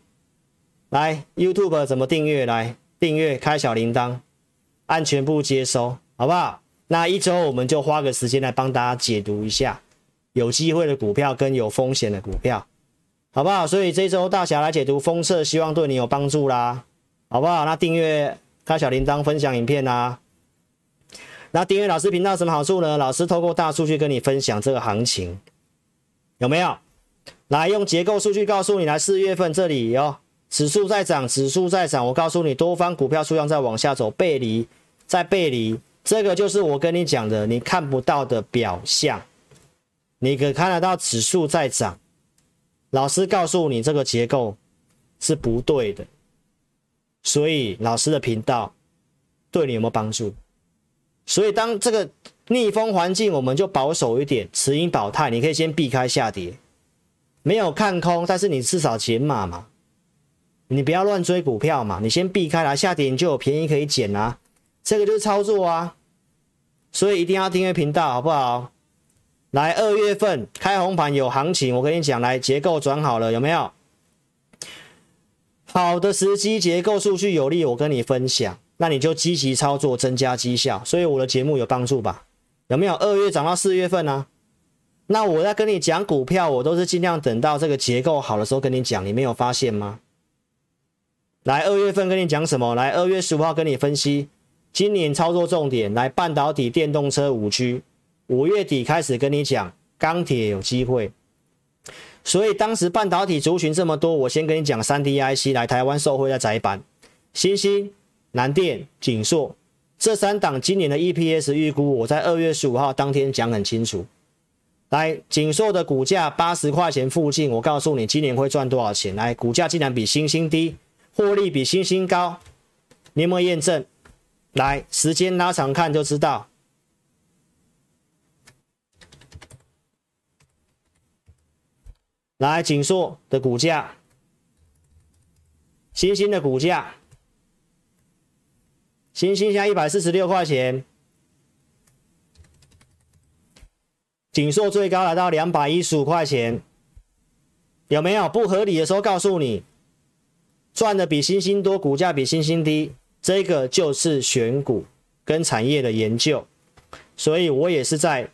来 YouTube 怎么订阅？来订阅，开小铃铛，按全部接收，好不好？那一周我们就花个时间来帮大家解读一下有机会的股票跟有风险的股票，好不好？所以这周大侠来解读封测，希望对你有帮助啦，好不好？那订阅开小铃铛，分享影片啦。那订阅老师频道什么好处呢？老师透过大数据跟你分享这个行情，有没有？来用结构数据告诉你，来四月份这里哦指数在涨，指数在涨。我告诉你，多方股票数量在往下走，背离，在背离，这个就是我跟你讲的，你看不到的表象。你可看得到指数在涨，老师告诉你这个结构是不对的，所以老师的频道对你有没有帮助？所以当这个逆风环境，我们就保守一点，持盈保态，你可以先避开下跌，没有看空，但是你至少减码嘛，你不要乱追股票嘛，你先避开来，下跌你就有便宜可以捡啊，这个就是操作啊，所以一定要订阅频道，好不好？来，二月份开红盘有行情，我跟你讲，来结构转好了，有没有？好的时机，结构数据有利，我跟你分享。那你就积极操作，增加绩效，所以我的节目有帮助吧？有没有？二月涨到四月份呢、那我在跟你讲股票，我都是尽量等到这个结构好的时候跟你讲，你没有发现吗？来，二月份跟你讲什么？来，二月十五号跟你分析今年操作重点，来半导体、电动车、五 G，五月底开始跟你讲钢铁有机会，所以当时半导体族群这么多，我先跟你讲三 D IC 来台湾受惠在窄板，星星。南电、景硕这三档今年的 EPS 预估，我在二月十五号当天讲很清楚。来，景硕的股价八十块钱附近，我告诉你今年会赚多少钱。来，股价竟然比星星低，获利比星星高，你有没有验证？来，时间拉长看就知道。来，景硕的股价，星星的股价。欣兴现在一百四十六块钱，景硕最高来到两百一十五块钱，有没有？不合理的时候告诉你，赚的比欣兴多，股价比欣兴低，这个就是选股跟产业的研究，所以我也是在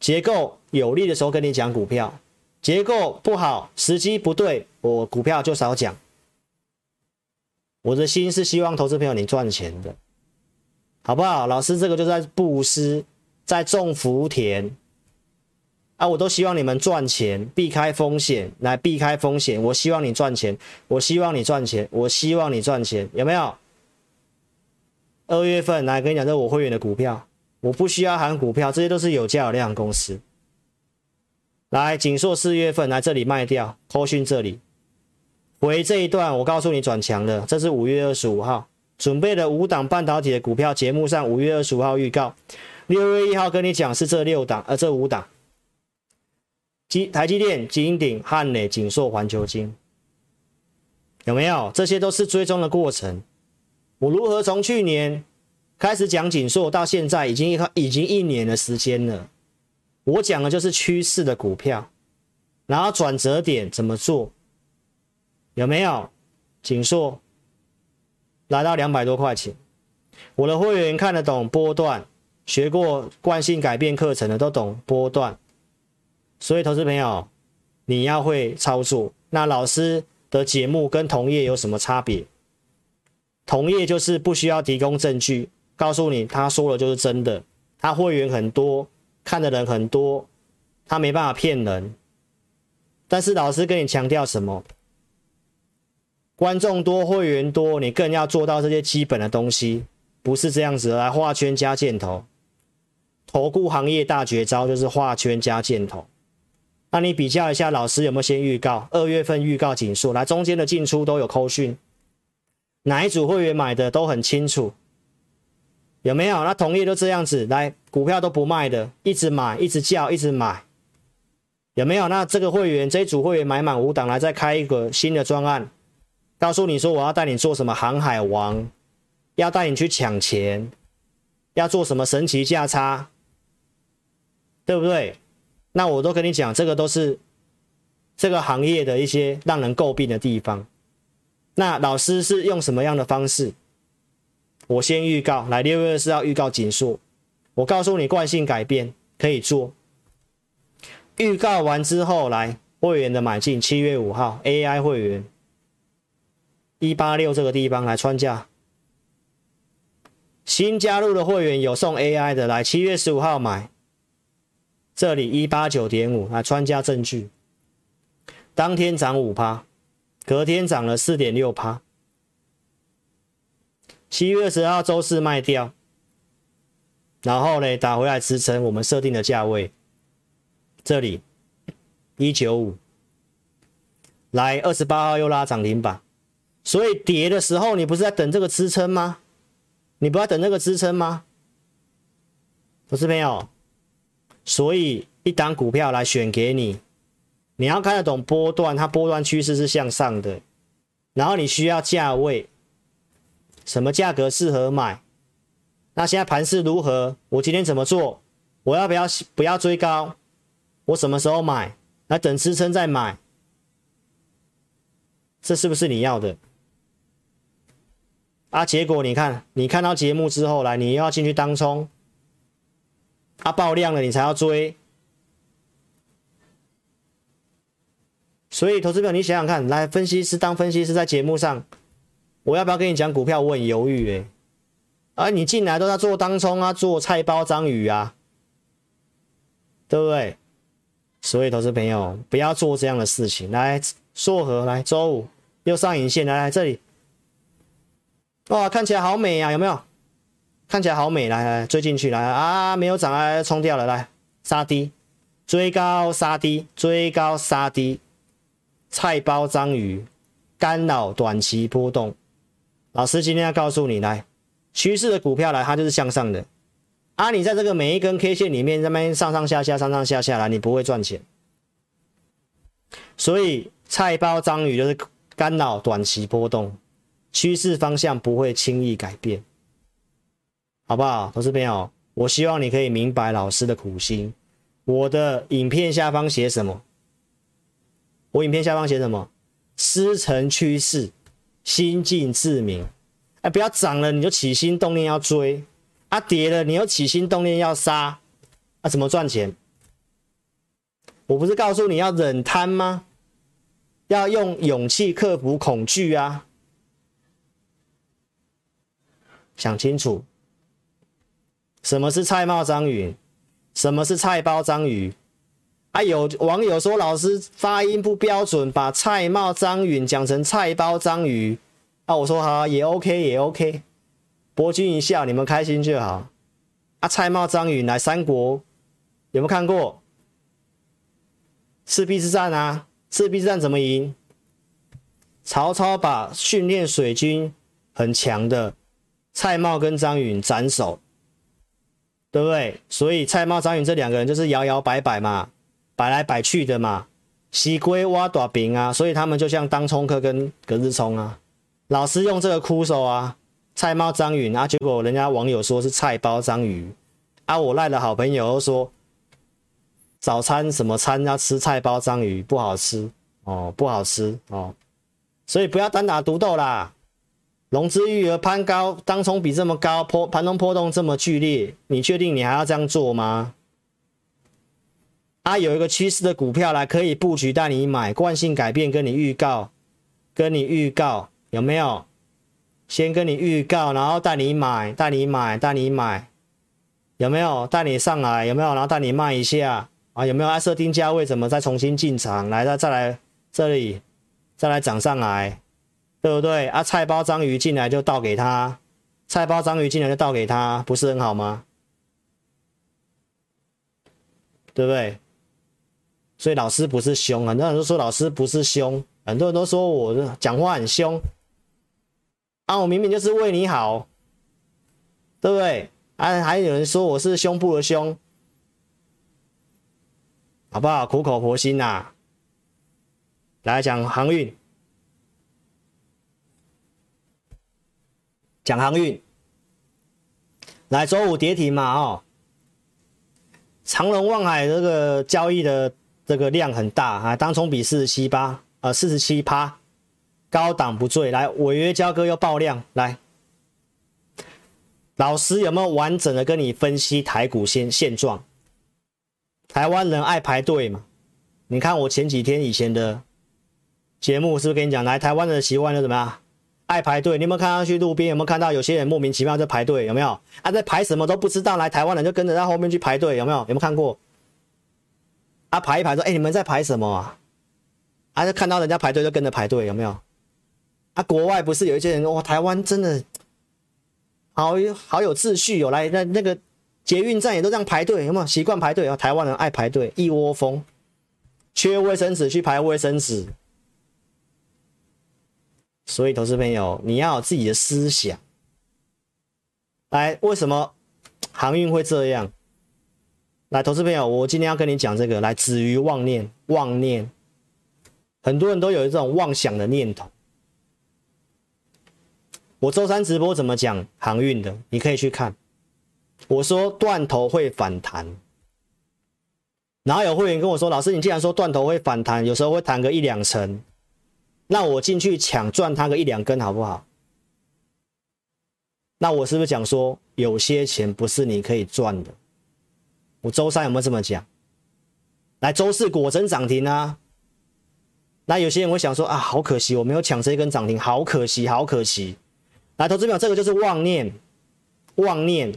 结构有利的时候跟你讲股票，结构不好，时机不对，我股票就少讲。我的心是希望投资朋友你赚钱的，好不好？老师这个就在布施，在种福田啊！我都希望你们赚钱，避开风险，来避开风险。我希望你赚钱，我希望你赚钱，我希望你赚钱，有没有？二月份来跟你讲，这我会员的股票，我不需要喊股票，这些都是有价有量的公司。来，景硕四月份来这里卖掉，扣讯这里。回这一段，我告诉你转强了。这是五月二十五号准备的五档半导体的股票，节目上五月二十五号预告，六月一号跟你讲是这六档，呃，这五档，基台积电、金鼎、汉磊、景硕、环球晶，有没有？这些都是追踪的过程。我如何从去年开始讲景硕，到现在已经一已经一年的时间了。我讲的就是趋势的股票，然后转折点怎么做。有没有？景硕来到两百多块钱，我的会员看得懂波段，学过惯性改变课程的都懂波段，所以投资朋友你要会操作。那老师的节目跟同业有什么差别？同业就是不需要提供证据，告诉你他说的就是真的，他会员很多，看的人很多，他没办法骗人。但是老师跟你强调什么？观众多，会员多，你更要做到这些基本的东西，不是这样子来画圈加箭头。投顾行业大绝招就是画圈加箭头。那你比较一下，老师有没有先预告？二月份预告景硕，来中间的进出都有扣讯，哪一组会员买的都很清楚，有没有？那同业都这样子，来股票都不卖的，一直买，一直叫，一直买，有没有？那这个会员这一组会员买满五档，来再开一个新的专案。告诉你说我要带你做什么航海王，要带你去抢钱，要做什么神奇价差，对不对？那我都跟你讲，这个都是这个行业的一些让人诟病的地方。那老师是用什么样的方式？我先预告，来六月二十四号预告结束，我告诉你惯性改变可以做。预告完之后来会员的买进，七月五号 AI 会员一八六这个地方来穿价，新加入的会员有送 AI 的来七月十五号买，这里一八九点五来穿价证据，当天涨五趴，隔天涨了四点六趴，七月十号周四卖掉。然后呢，打回来支撑我们设定的价位，这里一九五，来二十八号又拉涨停板，所以跌的时候你不是在等这个支撑吗？你不要等那个支撑吗？不是没有，所以一档股票来选给你，你要看得懂波段，它波段趋势是向上的，然后你需要价位，什么价格适合买？那现在盘势如何？我今天怎么做？我要不要不要追高？我什么时候买？来等支撑再买，这是不是你要的？啊，结果你看，你看到节目之后来，你又要进去当冲，啊，爆量了你才要追。所以，投资朋友，你想想看，来分析师当分析师在节目上，我要不要跟你讲股票？我很犹豫诶。啊，你进来都在做当冲啊，做菜包章鱼啊，对不对？所以，投资朋友不要做这样的事情。来，硕和来，周五又上影线，来来这里，哇，看起来好美啊，有没有？看起来好美，来来追进去，来啊，没有涨，啊冲掉了，来杀低，追高杀低，追高杀低，菜包章鱼干扰短期波动。老师今天要告诉你，来。趋势的股票来，它就是向上的。啊，你在这个每一根 K 线里面，这边上上下下、上上下下来，你不会赚钱。所以菜包章鱼就是干扰短期波动，趋势方向不会轻易改变，好不好？投资朋友，我希望你可以明白老师的苦心。我的影片下方写什么？我影片下方写什么？师承趋势，心静自明。哎，不要涨了你就起心动念要追，啊跌了你又起心动念要杀，啊怎么赚钱？我不是告诉你要忍贪吗？要用勇气克服恐惧啊！想清楚，什么是菜帽章鱼？什么是菜包章鱼？啊有网友说老师发音不标准，把菜帽章鱼讲成菜包章鱼。啊，我说好也 OK 也 OK，博君一笑，你们开心就好。啊，菜帽章鱼来三国有没有看过？赤壁之战啊，赤壁之战怎么赢？曹操把训练水军很强的菜帽跟张允斩首，对不对？所以菜帽章鱼这两个人就是摇摇摆摆嘛，摆来摆去的嘛，西龟挖大饼啊，所以他们就像当冲客跟隔日冲啊。老师用这个枯手啊，菜帽章鱼啊，结果人家网友说是菜包章鱼啊，我赖的好朋友说早餐什么餐要吃菜包章鱼不好吃哦，不好吃哦，所以不要单打独斗啦。融资余额攀高，当冲比这么高，波盘中波动这么剧烈，你确定你还要这样做吗？啊，有一个趋势的股票来可以布局带你买，惯性改变跟你预告，跟你预告。有没有先跟你预告，然后带你买，带你买，带你买？有没有带你上来？有没有然后带你卖一下啊？有没有设定价位？怎么再重新进场？来，再再来这里，再来涨上来，对不对？啊，菜包章鱼进来就倒给他，菜包章鱼进来就倒给他，不是很好吗？对不对？所以老师不是凶，很多人都说老师不是凶，很多人都说我讲话很凶。啊，我明明就是为你好，对不对？啊，还有人说我是胸部的胸，好不好？苦口婆心呐、啊。来讲航运，讲航运。来，周五跌停嘛，哦，长隆、望海这个交易的这个量很大啊，当冲比四十七八，呃，四十七趴。高档不醉，来违约交割又爆量，来，老师有没有完整的跟你分析台股现现状？台湾人爱排队嘛？你看我前几天以前的节目是不是跟你讲，来台湾人的习惯是怎么样？爱排队。你有没有看到去路边有没有看到有些人莫名其妙在排队？有没有？啊，在排什么都不知道，来台湾人就跟着在后面去排队，有没有？有没有看过？啊，排一排说，哎，你们在排什么啊？啊，就看到人家排队就跟着排队，有没有？啊，国外不是有一些人哇，台湾真的好有好有秩序有来那那个捷运站也都这样排队，有没有习惯排队啊？台湾人爱排队，一窝蜂，缺卫生纸去排卫生纸。所以，投资朋友，你要有自己的思想。来，为什么航运会这样？来，投资朋友，我今天要跟你讲这个。来，止于妄念，妄念，很多人都有一种妄想的念头。我周三直播怎么讲航运的？你可以去看。我说断头会反弹，然后有会员跟我说：“老师，你既然说断头会反弹，有时候会弹个一两成。”那我进去抢赚他个一两根好不好？那我是不是讲说有些钱不是你可以赚的？我周三有没有这么讲？来，周四果真涨停啊！那有些人会想说啊，好可惜我没有抢这一根涨停，好可惜，好可惜。来，投资表这个就是妄念，妄念，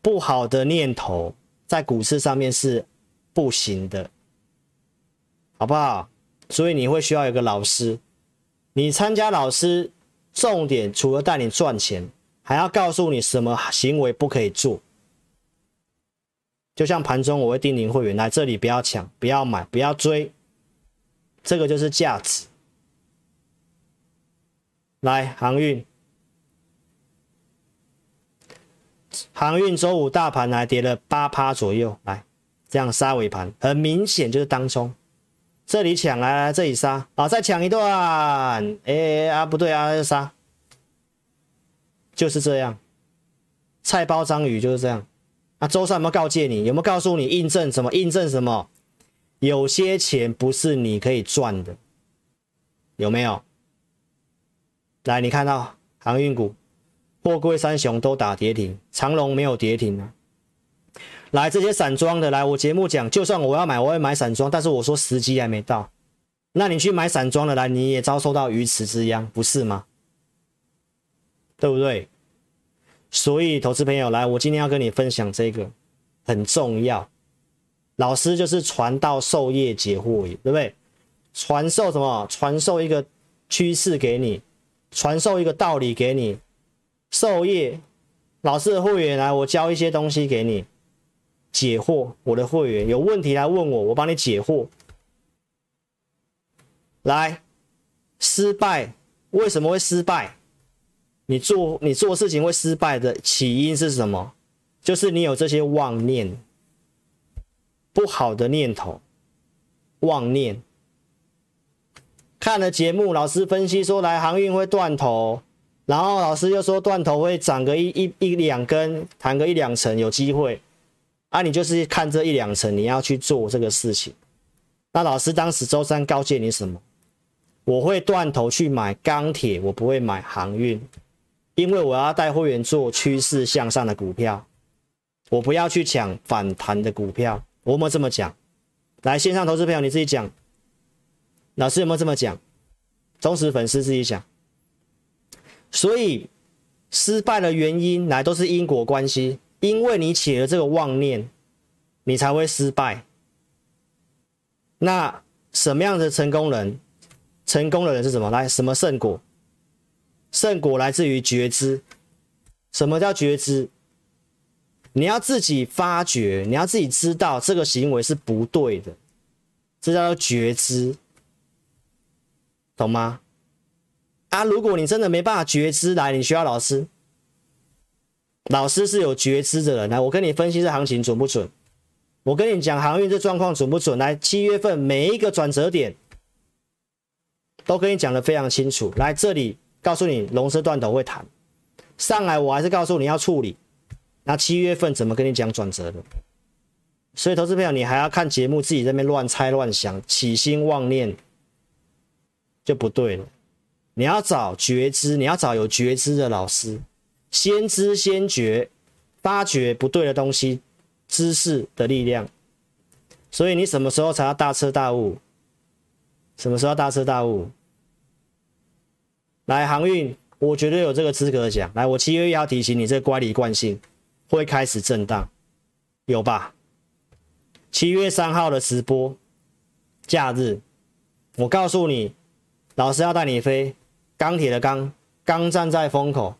不好的念头在股市上面是不行的。好不好？所以你会需要一个老师，你参加老师，重点除了带你赚钱，还要告诉你什么行为不可以做。就像盘中我会叮咛会员来这里不要抢，不要买，不要追，这个就是价值。来航运，航运周五大盘来跌了八趴左右，来这样杀尾盘，很明显就是当冲。这里抢来来，这里杀啊！再抢一段，哎啊，不对啊，要杀，就是这样。菜包章鱼就是这样。啊，周三有没有告诫你？有没有告诉你印证什么？印证什么？有些钱不是你可以赚的，有没有？来，你看到航运股，货柜三雄都打跌停，长隆没有跌停啊。来这些散装的，来我节目讲，就算我要买，我会买散装，但是我说时机还没到。那你去买散装的来，你也遭受到鱼池之殃，不是吗？对不对？所以投资朋友来，我今天要跟你分享这个很重要。老师就是传道授业解惑，对不对？传授什么？传授一个趋势给你，传授一个道理给你。授业，老师的会员来，我教一些东西给你。解惑，我的会员有问题来问我，我帮你解惑。来，失败为什么会失败？你做你做事情会失败的起因是什么？就是你有这些妄念，不好的念头，妄念。看了节目，老师分析说来航运会断头，然后老师又说断头会涨个一一一两根，弹个一两成，有机会。啊，你就是看这一两层，你要去做这个事情。那老师当时周三告诫你什么？我会断头去买钢铁，我不会买航运，因为我要带会员做趋势向上的股票，我不要去抢反弹的股票。我有没有这么讲？来，线上投资朋友你自己讲。老师有没有这么讲？忠实粉丝自己讲。所以失败的原因，来都是因果关系。因为你起了这个妄念，你才会失败。那什么样的成功人？成功的人是什么？来，什么胜果？胜果来自于觉知。什么叫觉知？你要自己发觉，你要自己知道这个行为是不对的，这叫做觉知，懂吗？啊，如果你真的没办法觉知，来，你需要老师。老师是有觉知的人，来，我跟你分析这行情准不准？我跟你讲航运这状况准不准？来，七月份每一个转折点都跟你讲得非常清楚。来这里告诉你，龙狮断头会弹上来，我还是告诉你要处理。那七月份怎么跟你讲转折的？所以，投资朋友，你还要看节目，自己在那边乱猜乱想，起心妄念就不对了。你要找觉知，你要找有觉知的老师。先知先觉，发觉不对的东西，知识的力量。所以你什么时候才要大彻大悟？什么时候大彻大悟？来航运，我绝对有这个资格讲。来，我七月一号提醒你，这个乖离惯性会开始震荡，有吧？七月三号的直播，假日，我告诉你，老师要带你飞，钢铁的钢，钢站在风口，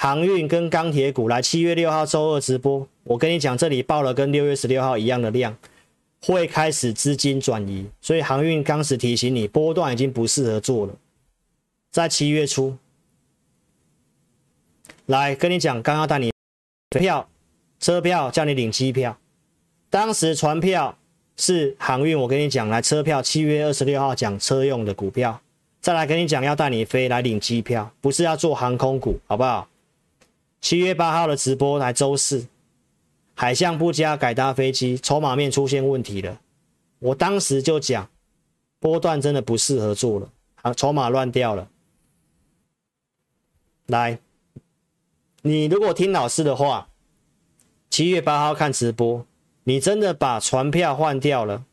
航运跟钢铁股来。七月六号周二直播，我跟你讲，这里报了跟六月十六号一样的量，会开始资金转移，所以航运当时提醒你，波段已经不适合做了，在七月初，来跟你讲，刚要带你票，车票叫你领机票。当时船票是航运，我跟你讲，来车票七月二十六号讲车用的股票，再来跟你讲要带你飞来领机票，不是要做航空股，好不好？七月八号的直播来周四，海象不佳改搭飞机，筹码面出现问题了，我当时就讲波段真的不适合做了，啊，筹码乱掉了。来，你如果听老师的话，七月八号看直播。你真的把船票换掉了？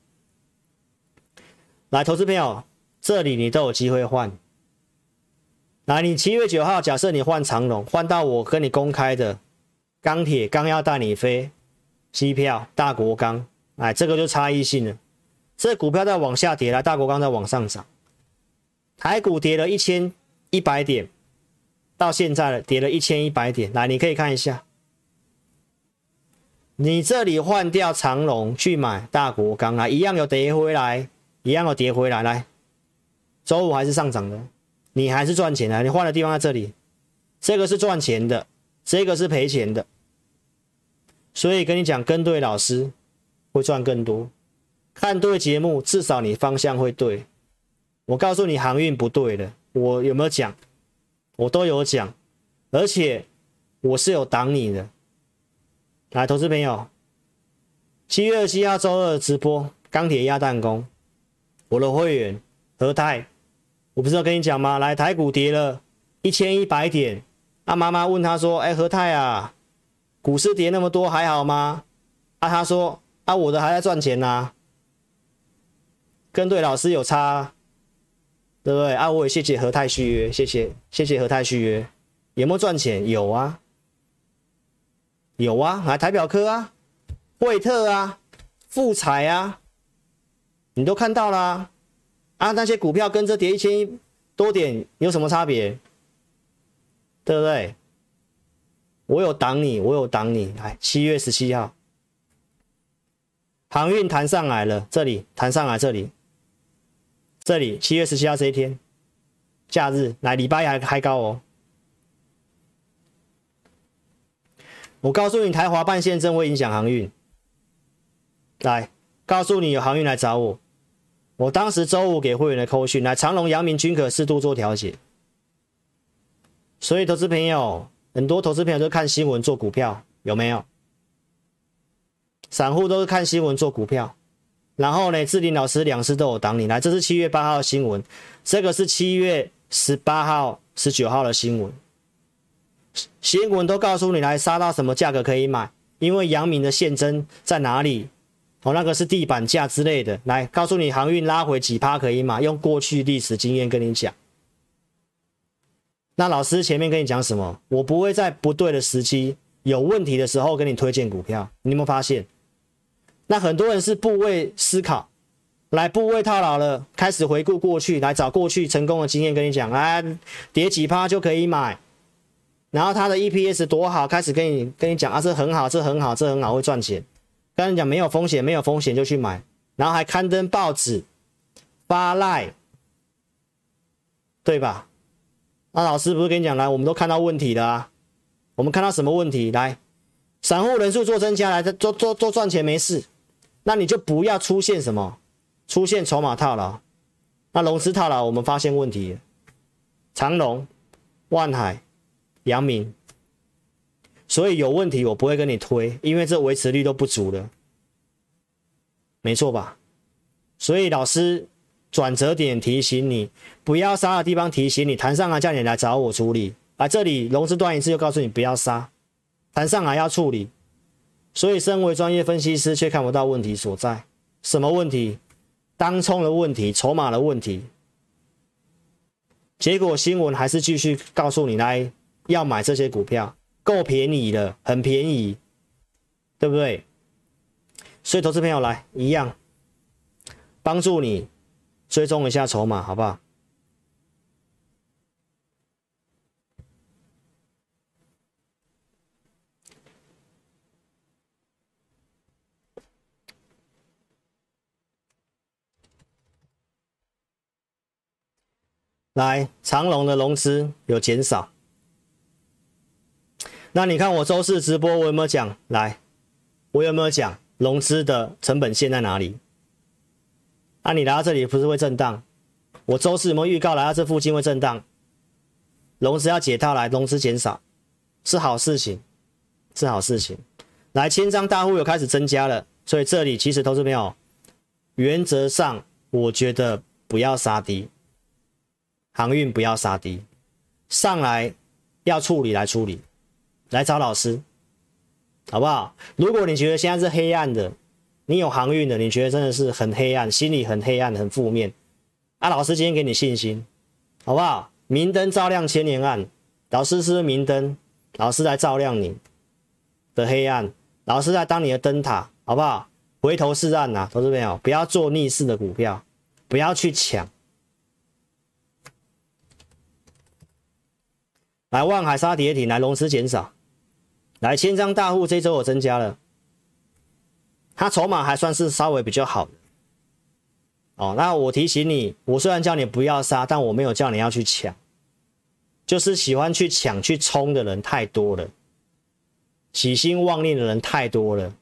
来，投资朋友，这里你都有机会换。来，你七月九号，假设你换长龙，换到我跟你公开的钢铁钢要带你飞机票，大国钢，哎，这个就差异性了。这股票在往下跌，来，大国钢在往上涨。台股跌了一千一百点，到现在了，跌了一千一百点。来，你可以看一下。你这里换掉长龙去买大国钢啊，一样有跌回来，一样有跌回来。来，周五还是上涨的，你还是赚钱的。你换的地方在这里，这个是赚钱的，这个是赔钱的。所以跟你讲，跟对老师会赚更多，看对节目至少你方向会对。我告诉你航运不对的，我有没有讲？我都有讲，而且我是有挡你的。来，投资朋友，七月二十七号周二直播钢铁鸭蛋工，我的会员和泰，我不是要跟你讲吗？来，台股跌了一千一百点，啊，妈妈问他说：“哎，和泰啊，股市跌那么多还好吗？”啊，他说：“啊，我的还在赚钱呐，跟对老师有差，对不对？”啊，我也谢谢和泰续约，谢谢谢谢和泰续约，有没有赚钱？有啊。有啊，来台表科啊，惠特啊，富彩啊，你都看到了，啊，那些股票跟着跌一千多点有什么差别？对不对？我有挡你，我有挡你。来，七月十七号，航运弹上来了，这里弹上来，这里，这里七月十七号这一天，假日，来礼拜一还还高哦。我告诉你，台华半线真会影响航运。来，告诉你有航运来找我。我当时周五给会员的扣讯，来长隆、阳明均可适度做调节。所以，投资朋友，很多投资朋友都看新闻做股票，有没有？散户都是看新闻做股票。然后呢，志林老师两次都有挡你。来，这是七月八号的新闻，这个是七月十八号、十九号的新闻。新闻都告诉你来杀到什么价格可以买，因为阳明的现增在哪里？哦，那个是地板价之类的。来告诉你航运拉回几趴可以买，用过去历史经验跟你讲。那老师前面跟你讲什么？我不会在不对的时机、有问题的时候跟你推荐股票。你有没有发现？那很多人是部位思考，来部位套牢了，开始回顾过去，来找过去成功的经验跟你讲，哎，跌几趴就可以买。然后他的 EPS 多好，开始跟你跟你讲啊，这很好，这很好，这很好，会赚钱。跟你讲没有风险，没有风险就去买，然后还刊登报纸发赖，对吧？那老师不是跟你讲来，我们都看到问题了啊。我们看到什么问题？来，散户人数做增加，来做做做赚钱没事，那你就不要出现什么出现筹码套牢，那融资套牢，我们发现问题，长隆、万海。阳明，所以有问题我不会跟你推，因为这维持率都不足了，没错吧？所以老师转折点提醒你，不要杀的地方提醒你，弹上来叫你来找我处理。啊，这里融资断一次又告诉你不要杀，弹上来要处理，所以身为专业分析师却看不到问题所在。什么问题？当冲的问题，筹码的问题。结果新闻还是继续告诉你来要买这些股票，够便宜的，很便宜，对不对？所以投资朋友来一样，帮助你追踪一下筹码，好不好？来，长龙的融资有减少。那你看我周四直播，我有没有讲？来，我有没有讲融资的成本线在哪里？啊，你来到这里不是会震荡？我周四有没有预告来到这附近会震荡？融资要解套来，融资减少是好事情，是好事情。来，千张大户有开始增加了，所以这里其实投资朋友，原则上我觉得不要杀低。航运不要杀低，上来要处理来处理，来找老师，好不好？如果你觉得现在是黑暗的，你有航运的，你觉得真的是很黑暗，心里很黑暗，很负面，啊，老师今天给你信心，好不好？明灯照亮千年暗，老师是明灯，老师来照亮你的黑暗，老师在当你的灯塔，好不好？回头是岸呐，投资朋友，不要做逆势的股票，不要去抢。来，望海沙跌停，来融资减少，来千张大户这周我增加了，他筹码还算是稍微比较好的哦。那我提醒你，我虽然叫你不要杀，但我没有叫你要去抢，就是喜欢去抢去冲的人太多了，喜新忘念的人太多了，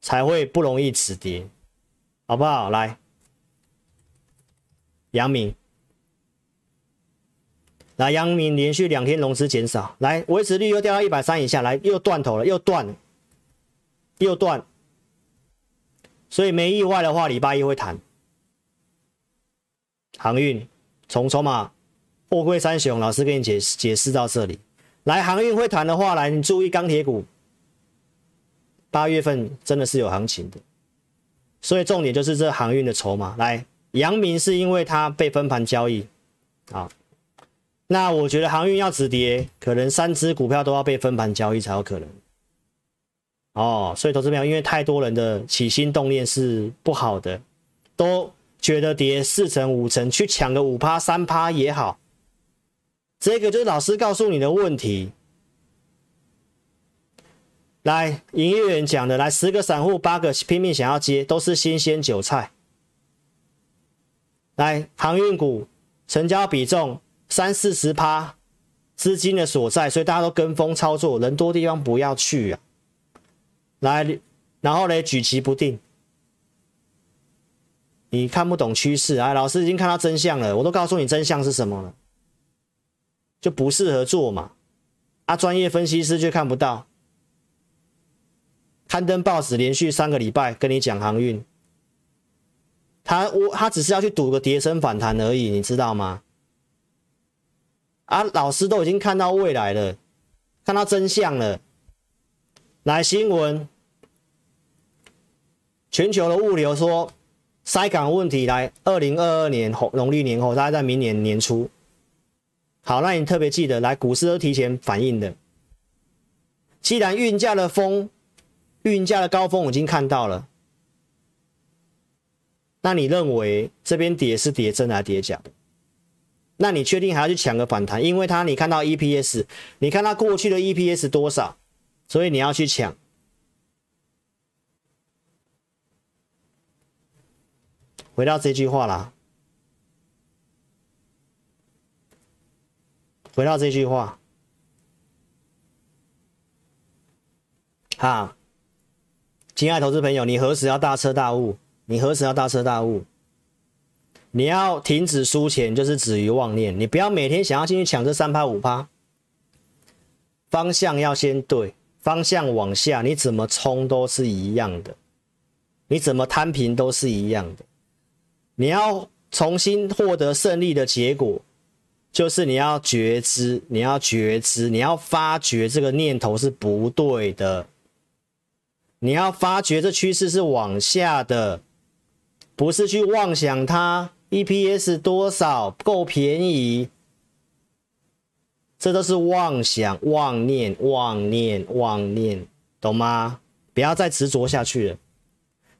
才会不容易止跌，好不好？来，杨明。来，阳明连续两天融资减少，来维持率又掉到一百三以下，来又断头了，又断，又断，所以没意外的话，礼拜一会谈。航运从筹码货柜三雄，老师给你解释解释到这里。来，航运会谈的话，来你注意钢铁股，八月份真的是有行情的，所以重点就是这航运的筹码。来，阳明是因为它被分盘交易，啊。那我觉得航运要止跌，可能三只股票都要被分盘交易才有可能。哦，所以投资朋友，因为太多人的起心动念是不好的，都觉得跌四成五成，去抢个五趴三趴也好。这个就是老师告诉你的问题。来，营业员讲的，来十个散户八个拼命想要接，都是新鲜韭菜。来，航运股成交比重。三四十趴资金的所在，所以大家都跟风操作，人多地方不要去啊。来，然后呢，举棋不定，你看不懂趋势啊。老师已经看到真相了，我都告诉你真相是什么了，就不适合做嘛。啊，专业分析师却看不到，刊登报纸连续三个礼拜跟你讲航运，他我他只是要去赌个跌升反弹而已，你知道吗？啊，老师都已经看到未来了，看到真相了。来新闻，全球的物流说塞港问题，来二零二二年后农历年后，大概在明年年初。好，那你特别记得，来股市都提前反应的。既然运价的风，运价的高峰已经看到了，那你认为这边跌是跌真还是跌假？那你确定还要去抢个反弹？因为它你看到 EPS，你看它过去的 EPS 多少，所以你要去抢。回到这句话啦，回到这句话，哈，亲爱投资朋友，你何时要大彻大悟？你何时要大彻大悟？你要停止输钱，就是止于妄念。你不要每天想要进去抢这三趴五趴，方向要先对，方向往下，你怎么冲都是一样的，你怎么摊平都是一样的。你要重新获得胜利的结果，就是你要觉知，你要觉知，你要发觉这个念头是不对的。你要发觉这趋势是往下的，不是去妄想它 EPS 多少够便宜，这都是妄想、妄念、妄念、妄念，懂吗？不要再执着下去了，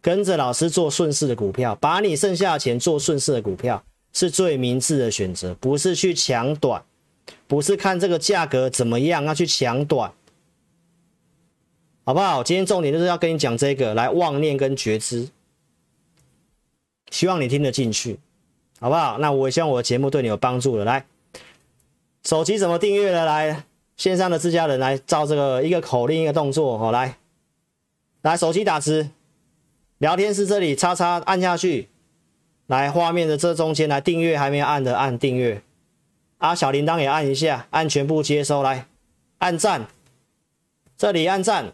跟着老师做顺势的股票，把你剩下的钱做顺势的股票，是最明智的选择，不是去抢短，不是看这个价格怎么样要去抢短。好不好？今天重点就是要跟你讲这个，来妄念跟觉知，希望你听得进去，好不好？那我希望我的节目对你有帮助了。来，手机怎么订阅的？来，线上的自家人来照这个一个口令一个动作，好来，来手机打字，聊天室这里叉叉按下去，来画面的这中间来订阅还没按的按订阅，啊小铃铛也按一下，按全部接收，来按赞，这里按赞。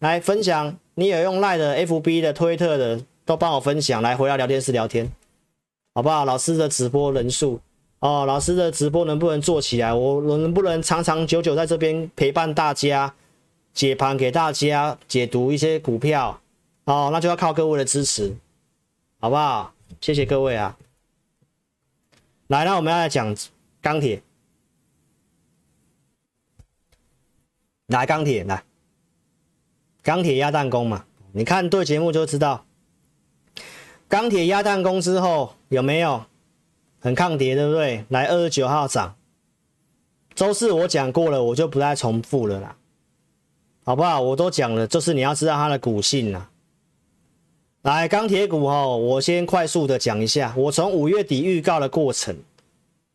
来分享，你有用赖的、FB 的、推特的，都帮我分享。来回到聊天室聊天，好不好？老师的直播人数哦，老师的直播能不能做起来？我能不能长长久久在这边陪伴大家，解盘给大家解读一些股票？哦，那就要靠各位的支持，好不好？谢谢各位啊！来，那我们要来讲钢铁，来钢铁来。钢铁压弹弓嘛，你看对节目就知道。钢铁鸭蛋功之后有没有很抗跌，对不对？来二十九号涨，周四我讲过了，我就不再重复了啦，好不好？我都讲了，就是你要知道它的股性啦。来钢铁股哦，我先快速的讲一下，我从五月底预告的过程，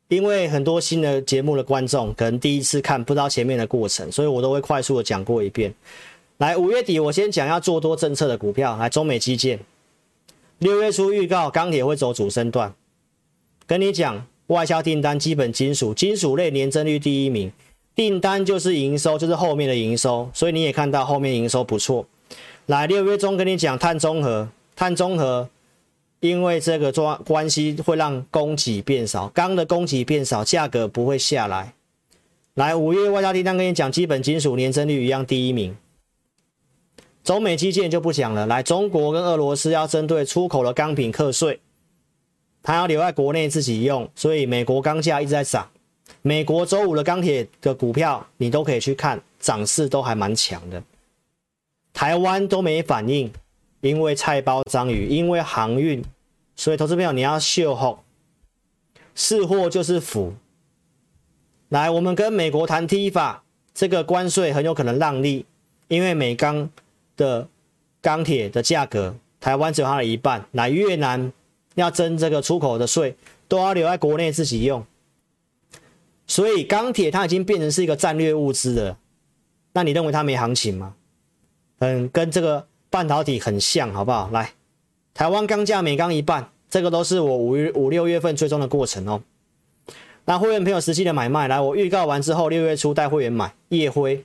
因为很多新的节目的观众可能第一次看，不知道前面的过程，所以我都会快速的讲过一遍。来五月底，我先讲要做多政策的股票。来中美基建，六月初预告钢铁会走主升段，跟你讲外销订单基本金属金属类年增率第一名，订单就是营收，就是后面的营收，所以你也看到后面营收不错。来六月中跟你讲碳中和，碳中和因为这个关关系会让供给变少，钢的供给变少，价格不会下来。来五月外销订单跟你讲基本金属年增率一样第一名。中美基建就不讲了，来，中国跟俄罗斯要针对出口的钢品课税，它要留在国内自己用，所以美国钢价一直在涨。美国周五的钢铁的股票你都可以去看，涨势都还蛮强的。台湾都没反应，因为菜包章鱼，因为航运，所以投资朋友你要秀后，是货就是福。来，我们跟美国谈 T 法这个关税很有可能让利，因为美钢。的钢铁的价格，台湾只有它的一半，来越南要征这个出口的税，都要留在国内自己用，所以钢铁它已经变成是一个战略物资了。那你认为它没行情吗？嗯，跟这个半导体很像，好不好？来，台湾钢价每钢一半，这个都是我五五六月份追踪的过程哦。那会员朋友实际的买卖，来，我预告完之后，六月初带会员买夜辉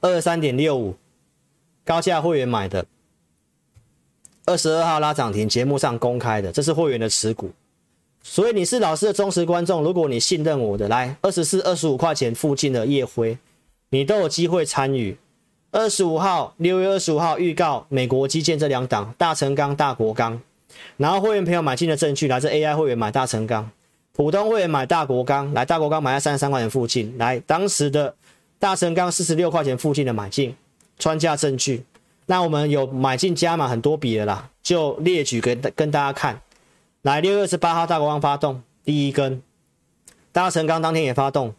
二十三点六五。高价会员买的，二十二号拉涨停，节目上公开的，这是会员的持股，所以你是老师的忠实观众。如果你信任我的，来二十四、二十五块钱附近的烨辉，你都有机会参与。二十五号，六月二十五号预告美国基建这两档，大成钢、大国钢，然后会员朋友买进的证据，来自 AI 会员买大成钢，普通会员买大国钢，来大国钢买在三十三块钱附近，来当时的大成钢四十六块钱附近的买进。穿价证据，那我们有买进加码很多笔的啦，就列举给跟大家看。来，六月二十八号大国钢发动第一根，大成钢当天也发动，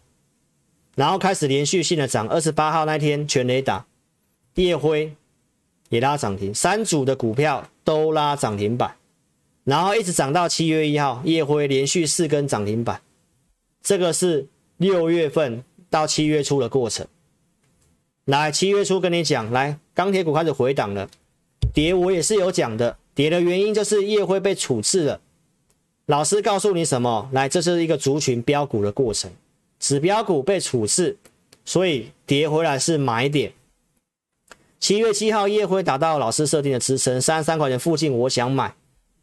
然后开始连续性的涨。二十八号那天全垒打，烨辉也拉涨停，三组的股票都拉涨停板，然后一直涨到七月一号，烨辉连续四根涨停板。这个是六月份到七月初的过程。来，七月初跟你讲，来钢铁股开始回档了，跌我也是有讲的，跌的原因就是烨辉被处置了。老师告诉你什么？来，这是一个族群标股的过程，指标股被处置，所以跌回来是买点。七月七号，烨辉达到老师设定的支撑三十三块钱附近，我想买，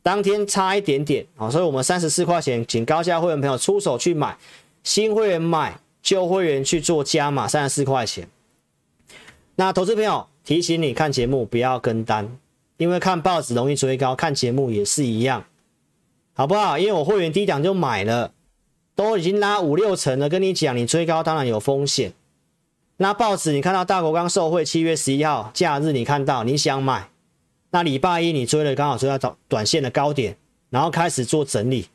当天差一点点啊，所以我们三十四块钱，请高价会员朋友出手去买，新会员买，旧会员去做加码三十四块钱。那投资朋友，提醒你看节目不要跟单，因为看报纸容易追高，看节目也是一样，好不好？因为我会员低档就买了，都已经拉五六成了，跟你讲，你追高当然有风险。那报纸你看到大国钢受惠七月十一号假日，你看到你想买，那礼拜一你追了，刚好追到短短线的高点，然后开始做整理，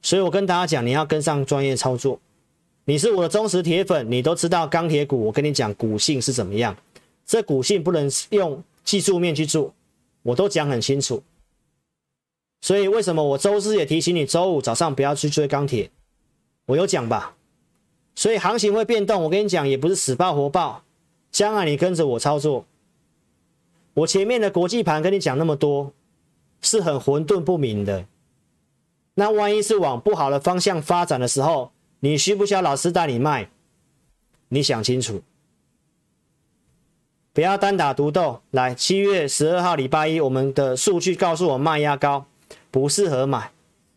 所以我跟大家讲，你要跟上专业操作。你是我的忠实铁粉，你都知道钢铁股，我跟你讲股性是怎么样。这股性不能用技术面去做，我都讲很清楚。所以为什么我周四也提醒你，周五早上不要去追钢铁，我有讲吧？所以行情会变动，我跟你讲也不是死抱活抱，将来你跟着我操作。我前面的国际盘跟你讲那么多，是很混沌不明的。那万一是往不好的方向发展的时候，你需不需要老师带你卖？你想清楚，不要单打独斗。来，七月十二号礼拜一，我们的数据告诉我卖压高，不适合买。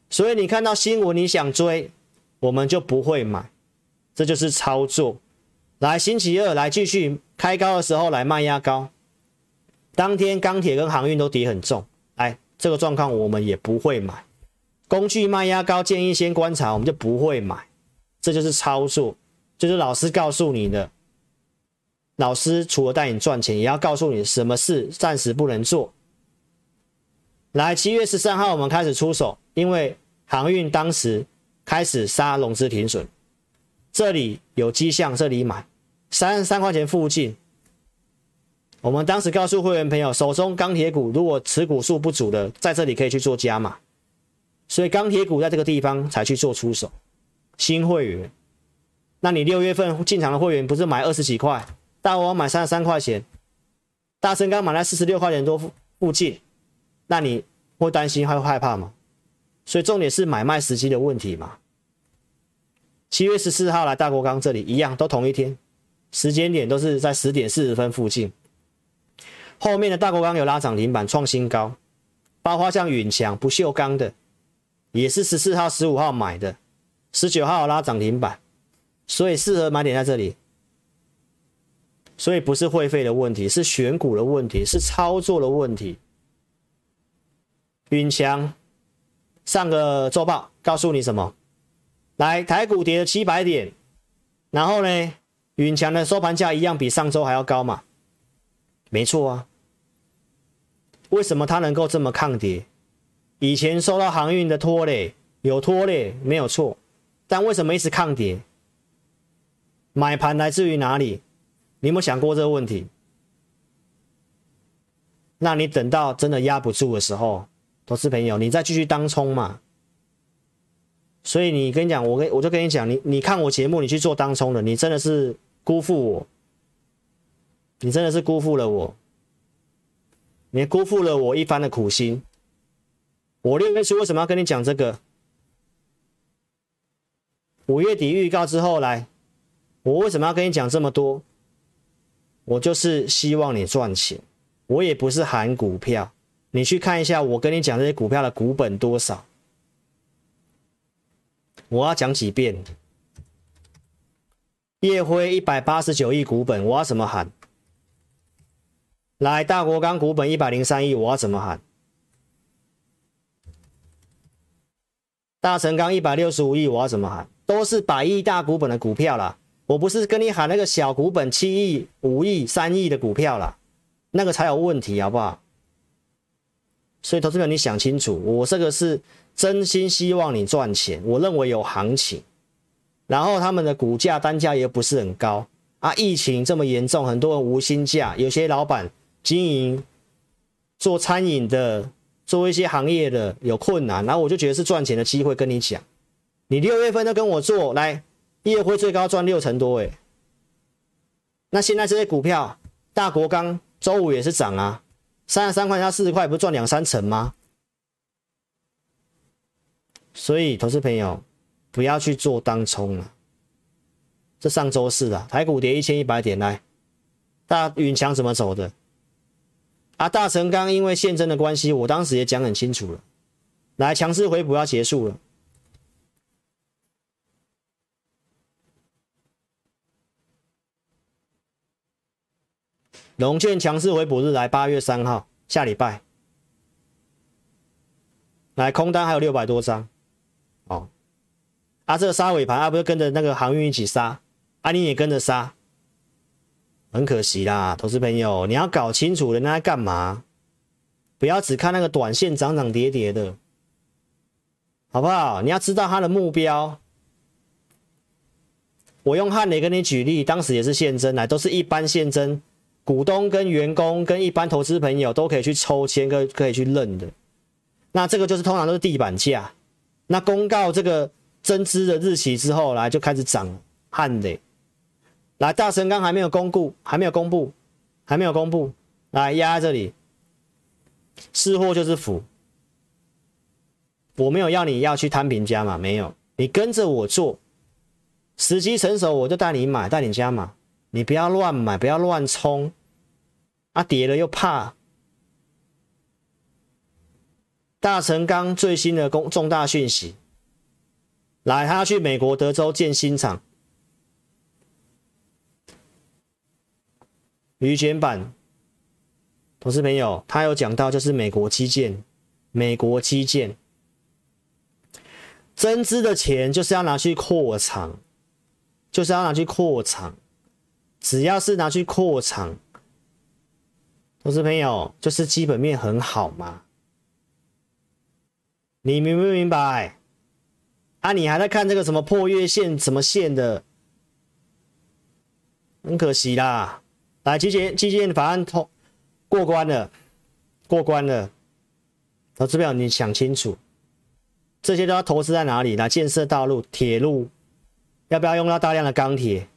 所以你看到新闻，你想追，我们就不会买。这就是操作。来，星期二来继续开高的时候来卖压高，当天钢铁跟航运都跌很重，来这个状况我们也不会买。工具卖压高，建议先观察，我们就不会买。这就是操作，就是老师告诉你的。老师除了带你赚钱，也要告诉你什么事暂时不能做。来，七月十三号我们开始出手，因为航运当时开始杀融资停损，这里有迹象，这里买三十三块钱附近。我们当时告诉会员朋友，手中钢铁股如果持股数不足的，在这里可以去做加码，所以钢铁股在这个地方才去做出手。新会员，那你六月份进场的会员不是买二十几块，大王买三十三块钱，大成钢买在四十六块钱多附附近，那你会担心会害怕吗？所以重点是买卖时机的问题嘛。七月十四号来大国钢这里一样，都同一天，时间点都是在十点四十分附近。后面的大国钢有拉涨停板创新高，包括像允强不锈钢的，也是十四号、十五号买的。十九号拉涨停板，所以适合买点在这里。所以不是会费的问题，是选股的问题，是操作的问题。允强上个周报告诉你什么？来，台股跌了七百点，然后呢，允强的收盘价一样比上周还要高嘛？没错啊。为什么它能够这么抗跌？以前受到航运的拖累，有拖累没有错。但为什么一直抗跌？买盘来自于哪里？你有没有想过这个问题？那你等到真的压不住的时候，投资朋友，你再继续当冲嘛。所以你跟你讲，我跟我就跟你讲，你你看我节目，你去做当冲的，你真的是辜负我，你真的是辜负了我，你辜负了我一番的苦心。我六月初为什么要跟你讲这个？五月底预告之后来，我为什么要跟你讲这么多？我就是希望你赚钱，我也不是喊股票。你去看一下，我跟你讲这些股票的股本多少？我要讲几遍？烨辉一百八十九亿股本，我要怎么喊？来，大国钢股本一百零三亿，我要怎么喊？大成钢一百六十五亿，我要怎么喊？都是百亿大股本的股票啦，我不是跟你喊那个小股本七亿、五亿、三亿的股票啦，那个才有问题，好不好？所以投资者，你想清楚，我这个是真心希望你赚钱，我认为有行情，然后他们的股价单价也不是很高啊，疫情这么严重，很多人无薪假，有些老板经营做餐饮的，做一些行业的有困难，然后我就觉得是赚钱的机会，跟你讲。你六月份都跟我做来，业会最高赚六成多诶。那现在这些股票，大国钢周五也是涨啊，三十三块加四十块，不是赚两三成吗？所以，投资朋友不要去做当冲了。这上周四啊，台股跌一千一百点来，大允强怎么走的？啊，大成钢因为现增的关系，我当时也讲很清楚了，来强势回补要结束了。龙券强势回补日来八月三号下礼拜，来空单还有六百多张，哦，啊这个杀尾盘啊不是跟着那个航运一起杀，啊你也跟着杀，很可惜啦，投资朋友你要搞清楚人家在干嘛，不要只看那个短线涨涨跌跌的，好不好？你要知道他的目标。我用汉雷跟你举例，当时也是现增来，都是一般现增，股东跟员工跟一般投资朋友都可以去抽签，可可以去认的。那这个就是通常都是地板价。那公告这个增资的日期之后，来就开始涨汗的。来大神刚还没有公布，还没有公布，还没有公布，来压在这里，是祸就是福。我没有要你要去摊平加码，没有，你跟着我做。时机成熟，我就带你买，带你加码。你不要乱买，不要乱冲。啊，跌了又怕。大成刚最新的公重大讯息，来，他要去美国德州建新厂。铝卷板，同事朋友，他有讲到，就是美国基建，美国基建增资的钱就是要拿去扩厂。就是要拿去扩厂，只要是拿去扩厂，投资朋友就是基本面很好嘛。你明不明白？啊，你还在看这个什么破月线、什么线的，很可惜啦。来，基建基建法案通过关了，过关了。投资朋友，你想清楚，这些都要投资在哪里？来建设道路、铁路。要不要用到大量的钢铁、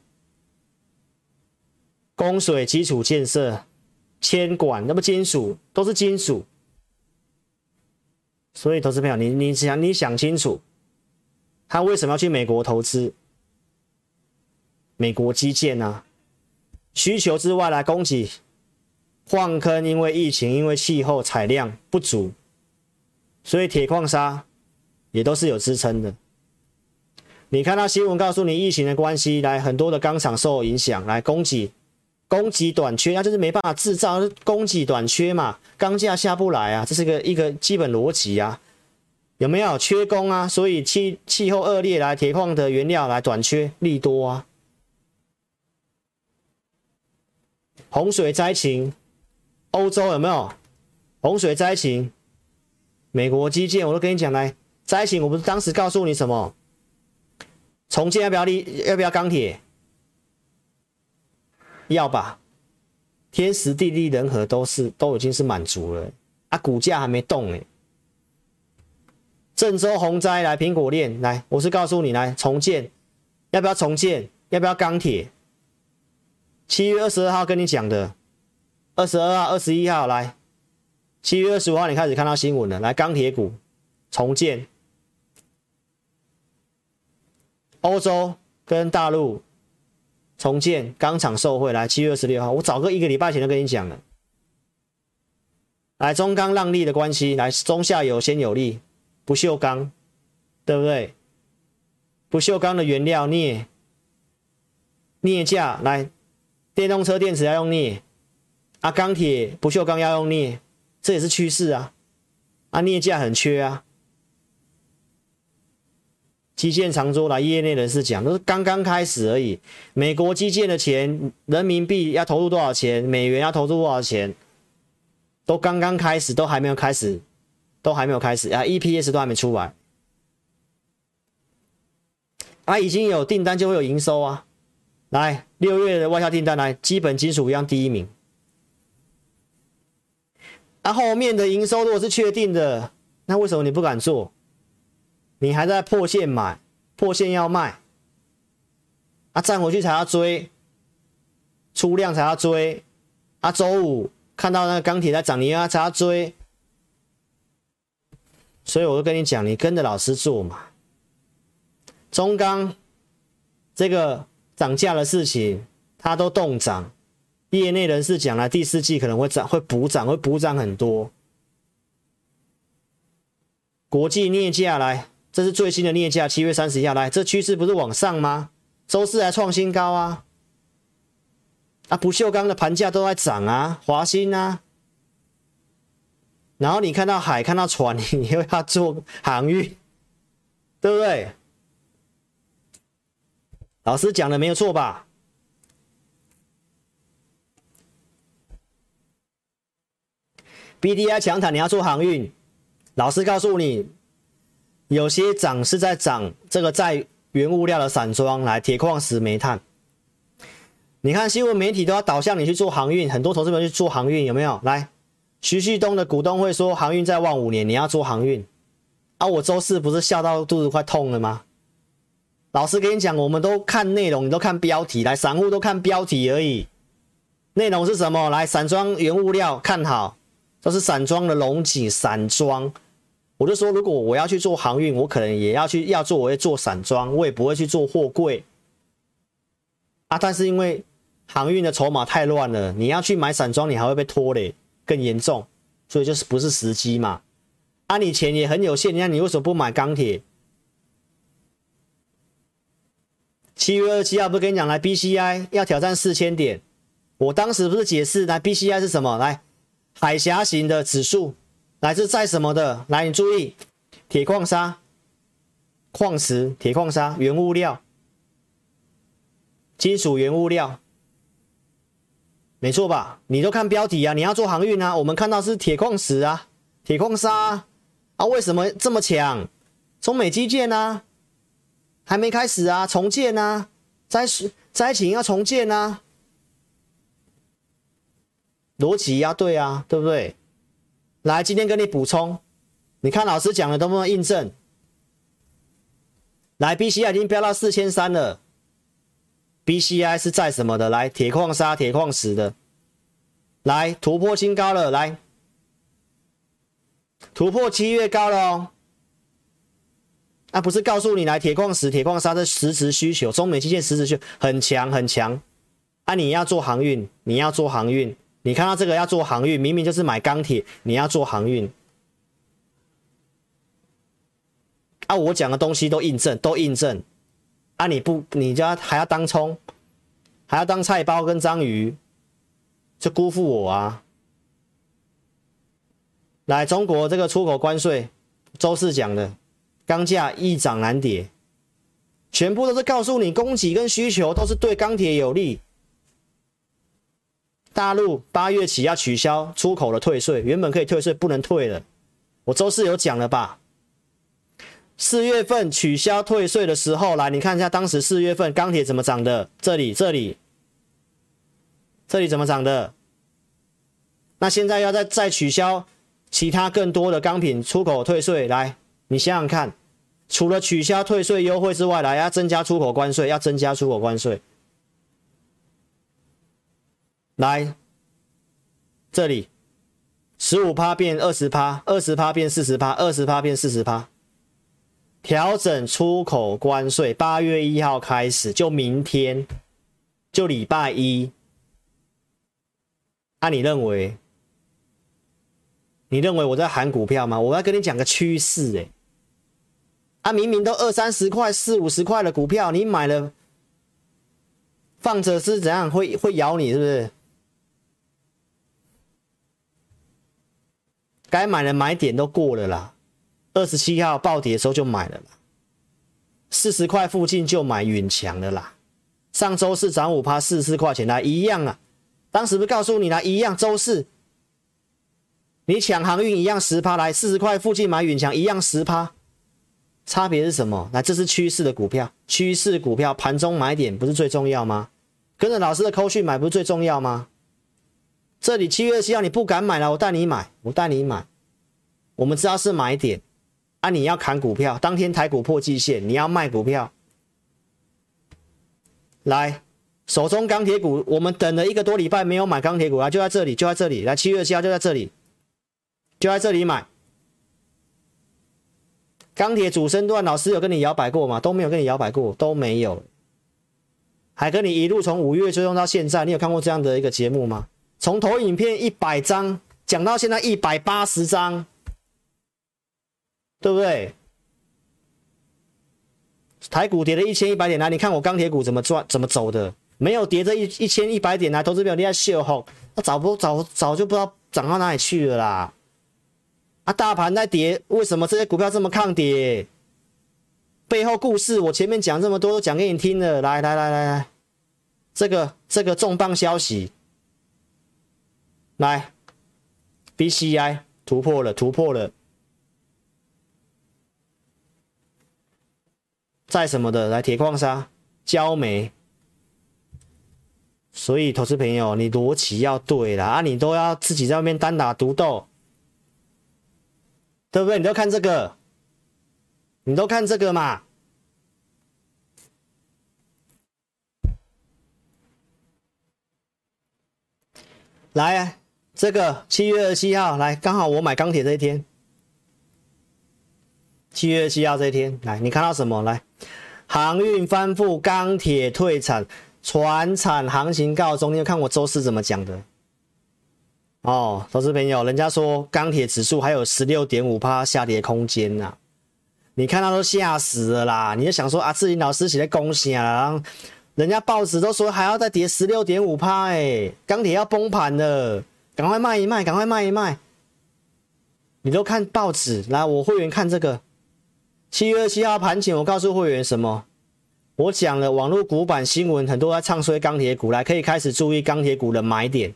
供水基础建设、铅管？那么金属都是金属，所以投资朋友，你你想你想清楚，他为什么要去美国投资？美国基建呢、啊？需求之外来供给，矿坑因为疫情、因为气候采量不足，所以铁矿砂也都是有支撑的。你看到新闻告诉你疫情的关系，来很多的钢厂受影响，来供给供给短缺，那、啊、就是没办法制造，供给短缺嘛，钢价下不来啊，这是个一个基本逻辑啊，有没有缺工啊？所以气气候恶劣，来铁矿的原料来短缺利多啊，洪水灾情，欧洲有没有洪水灾情？美国基建我都跟你讲来灾情，我不是当时告诉你什么？重建要不要力？要不要钢铁？要吧，天时地利人和都是都已经是满足了啊，股价还没动呢。郑州洪灾来苹果链来，我是告诉你来重建，要不要重建？要不要钢铁？七月二十二号跟你讲的，二十二号、二十一号来，七月二十五号你开始看到新闻了，来钢铁股重建。欧洲跟大陆重建钢厂受惠，来七月二十六号，我早个一个礼拜前就跟你讲了。来中钢让利的关系，来中下游先有利，不锈钢，对不对？不锈钢的原料镍，镍价来，电动车电池要用镍，啊钢铁不锈钢要用镍，这也是趋势啊，啊镍价很缺啊。基建长桌来，业内人士讲都是刚刚开始而已。美国基建的钱，人民币要投入多少钱？美元要投入多少钱？都刚刚开始，都还没有开始，都还没有开始啊！EPS 都还没出来啊！已经有订单就会有营收啊！来，六月的外销订单来，基本金属一样第一名。啊，后面的营收如果是确定的，那为什么你不敢做？你还在破线买，破线要卖，啊，站回去才要追，出量才要追，啊，周五看到那个钢铁在涨，你要才要追，所以我就跟你讲，你跟着老师做嘛。中钢这个涨价的事情，它都动涨，业内人士讲了，第四季可能会涨，会补涨，会补涨很多。国际镍价来。这是最新的镍价，七月三十一号来，这趋势不是往上吗？周四还创新高啊！啊，不锈钢的盘价都在涨啊，华兴啊。然后你看到海，看到船，你又要做航运，对不对？老师讲的没有错吧？BDI 强弹，你要做航运，老师告诉你，有些涨是在涨这个在原物料的散装，来铁矿石、煤炭。你看新闻媒体都要导向你去做航运，很多投资者去做航运，有没有？来。徐旭东的股东会说航运再望五年，你要做航运啊？我周四不是笑到肚子快痛了吗？老师跟你讲，我们都看内容，你都看标题，来，散户都看标题而已。内容是什么？来，散装原物料看好，这是散装的龙井散装。我就说，如果我要去做航运，我可能也要去要做，我会做散装，我也不会去做货柜啊。但是因为航运的筹码太乱了，你要去买散装，你还会被拖累。更严重，所以就是不是时机嘛？啊，你钱也很有限，你看你为什么不买钢铁？七月二七号不是跟你讲来 BCI 要挑战四千点？我当时不是解释来 BCI 是什么？来海峡型的指数，来自在什么的？来你注意，铁矿砂、矿石、铁矿砂原物料、金属原物料。没错吧？你都看标题啊！你要做航运啊！我们看到是铁矿石啊，铁矿砂啊，啊，为什么这么强？从美基建啊，还没开始啊，重建啊，灾灾情要重建啊，逻辑要对啊，对不对？来，今天跟你补充，你看老师讲的都不能印证。来，BCI 已经飙到四千三了。BCI 是在什么的？来，铁矿砂、铁矿石的，来突破新高了，来突破七月高了哦。啊，不是告诉你来铁矿石、铁矿砂的实质需求，中美基建实质需求很强很强。啊，你要做航运，你要做航运，你看到这个要做航运，明明就是买钢铁，你要做航运。啊，我讲的东西都印证，都印证。啊！你不，你家还要当葱，还要当菜包跟章鱼，就辜负我啊！来，中国这个出口关税，周四讲的，钢价易涨难跌，全部都是告诉你供给跟需求都是对钢铁有利。大陆八月起要取消出口的退税，原本可以退税，不能退了。我周四有讲了吧？四月份取消退税的时候，来你看一下当时四月份钢铁怎么涨的？这里、这里、这里怎么涨的？那现在要再再取消其他更多的钢品出口退税，来你想想看，除了取消退税优惠之外，来要增加出口关税，要增加出口关税。来这里十五趴变二十趴，二十趴变四十趴，二十趴变四十趴。调整出口关税，八月一号开始，就明天，就礼拜一。啊、你认为？你认为我在喊股票吗？我要跟你讲个趋势，哎，啊，明明都二三十块、四五十块的股票，你买了，放着是怎样？会会咬你是不是？该买的买点都过了啦。二十七号暴跌的时候就买了啦，四十块附近就买远强了啦。上周四涨五趴，四十四块钱来一样啊。当时不是告诉你啦，一样周四你抢航运一样十趴来，四十块附近买远强一样十趴，差别是什么？来，这是趋势的股票，趋势股票盘中买点不是最重要吗？跟着老师的扣讯买不是最重要吗？这里七月二七号你不敢买了，我带你买，我带你买，我们知道是买点。啊！你要砍股票，当天台股破季线，你要卖股票。来，手中钢铁股，我们等了一个多礼拜没有买钢铁股啊，就在这里，就在这里。来，七月七号就在这里，就在这里买。钢铁主升段，老师有跟你摇摆过吗？都没有跟你摇摆过，都没有。还跟你一路从五月追踪到现在，你有看过这样的一个节目吗？从投影片一百张讲到现在一百八十张。对不对？台股跌了一千一百点来，你看我钢铁股怎么赚、怎么走的？没有跌这一一千一百点来投资朋友你在秀吼，那早不早早就不知道涨到哪里去了啦。啊，大盘在跌，为什么这些股票这么抗跌？背后故事我前面讲这么多都讲给你听了，来来来来来，这个这个重磅消息，来，BCI 突破了，突破了。在什么的来铁矿砂、焦煤，所以投资朋友，你逻辑要对啦啊！你都要自己在外面单打独斗，对不对？你都看这个，你都看这个嘛。来，这个七月二十七号，来，刚好我买钢铁这一天。七月二十七号这一天，来，你看到什么？来。航运翻覆，钢铁退场，船产行情告终。你要看我周四怎么讲的？哦，投资朋友，人家说钢铁指数还有十六点五趴下跌空间呐，你看到都吓死了啦！你就想说啊，志霖老师写的恭喜啊，人家报纸都说还要再跌十六点五趴，哎，钢铁要崩盘了，赶快卖一卖，赶快卖一卖。你都看报纸，来，我会员看这个。七月二七号盘前，我告诉会员什么？我讲了网络股版新闻，很多在唱衰钢铁股，来可以开始注意钢铁股的买点。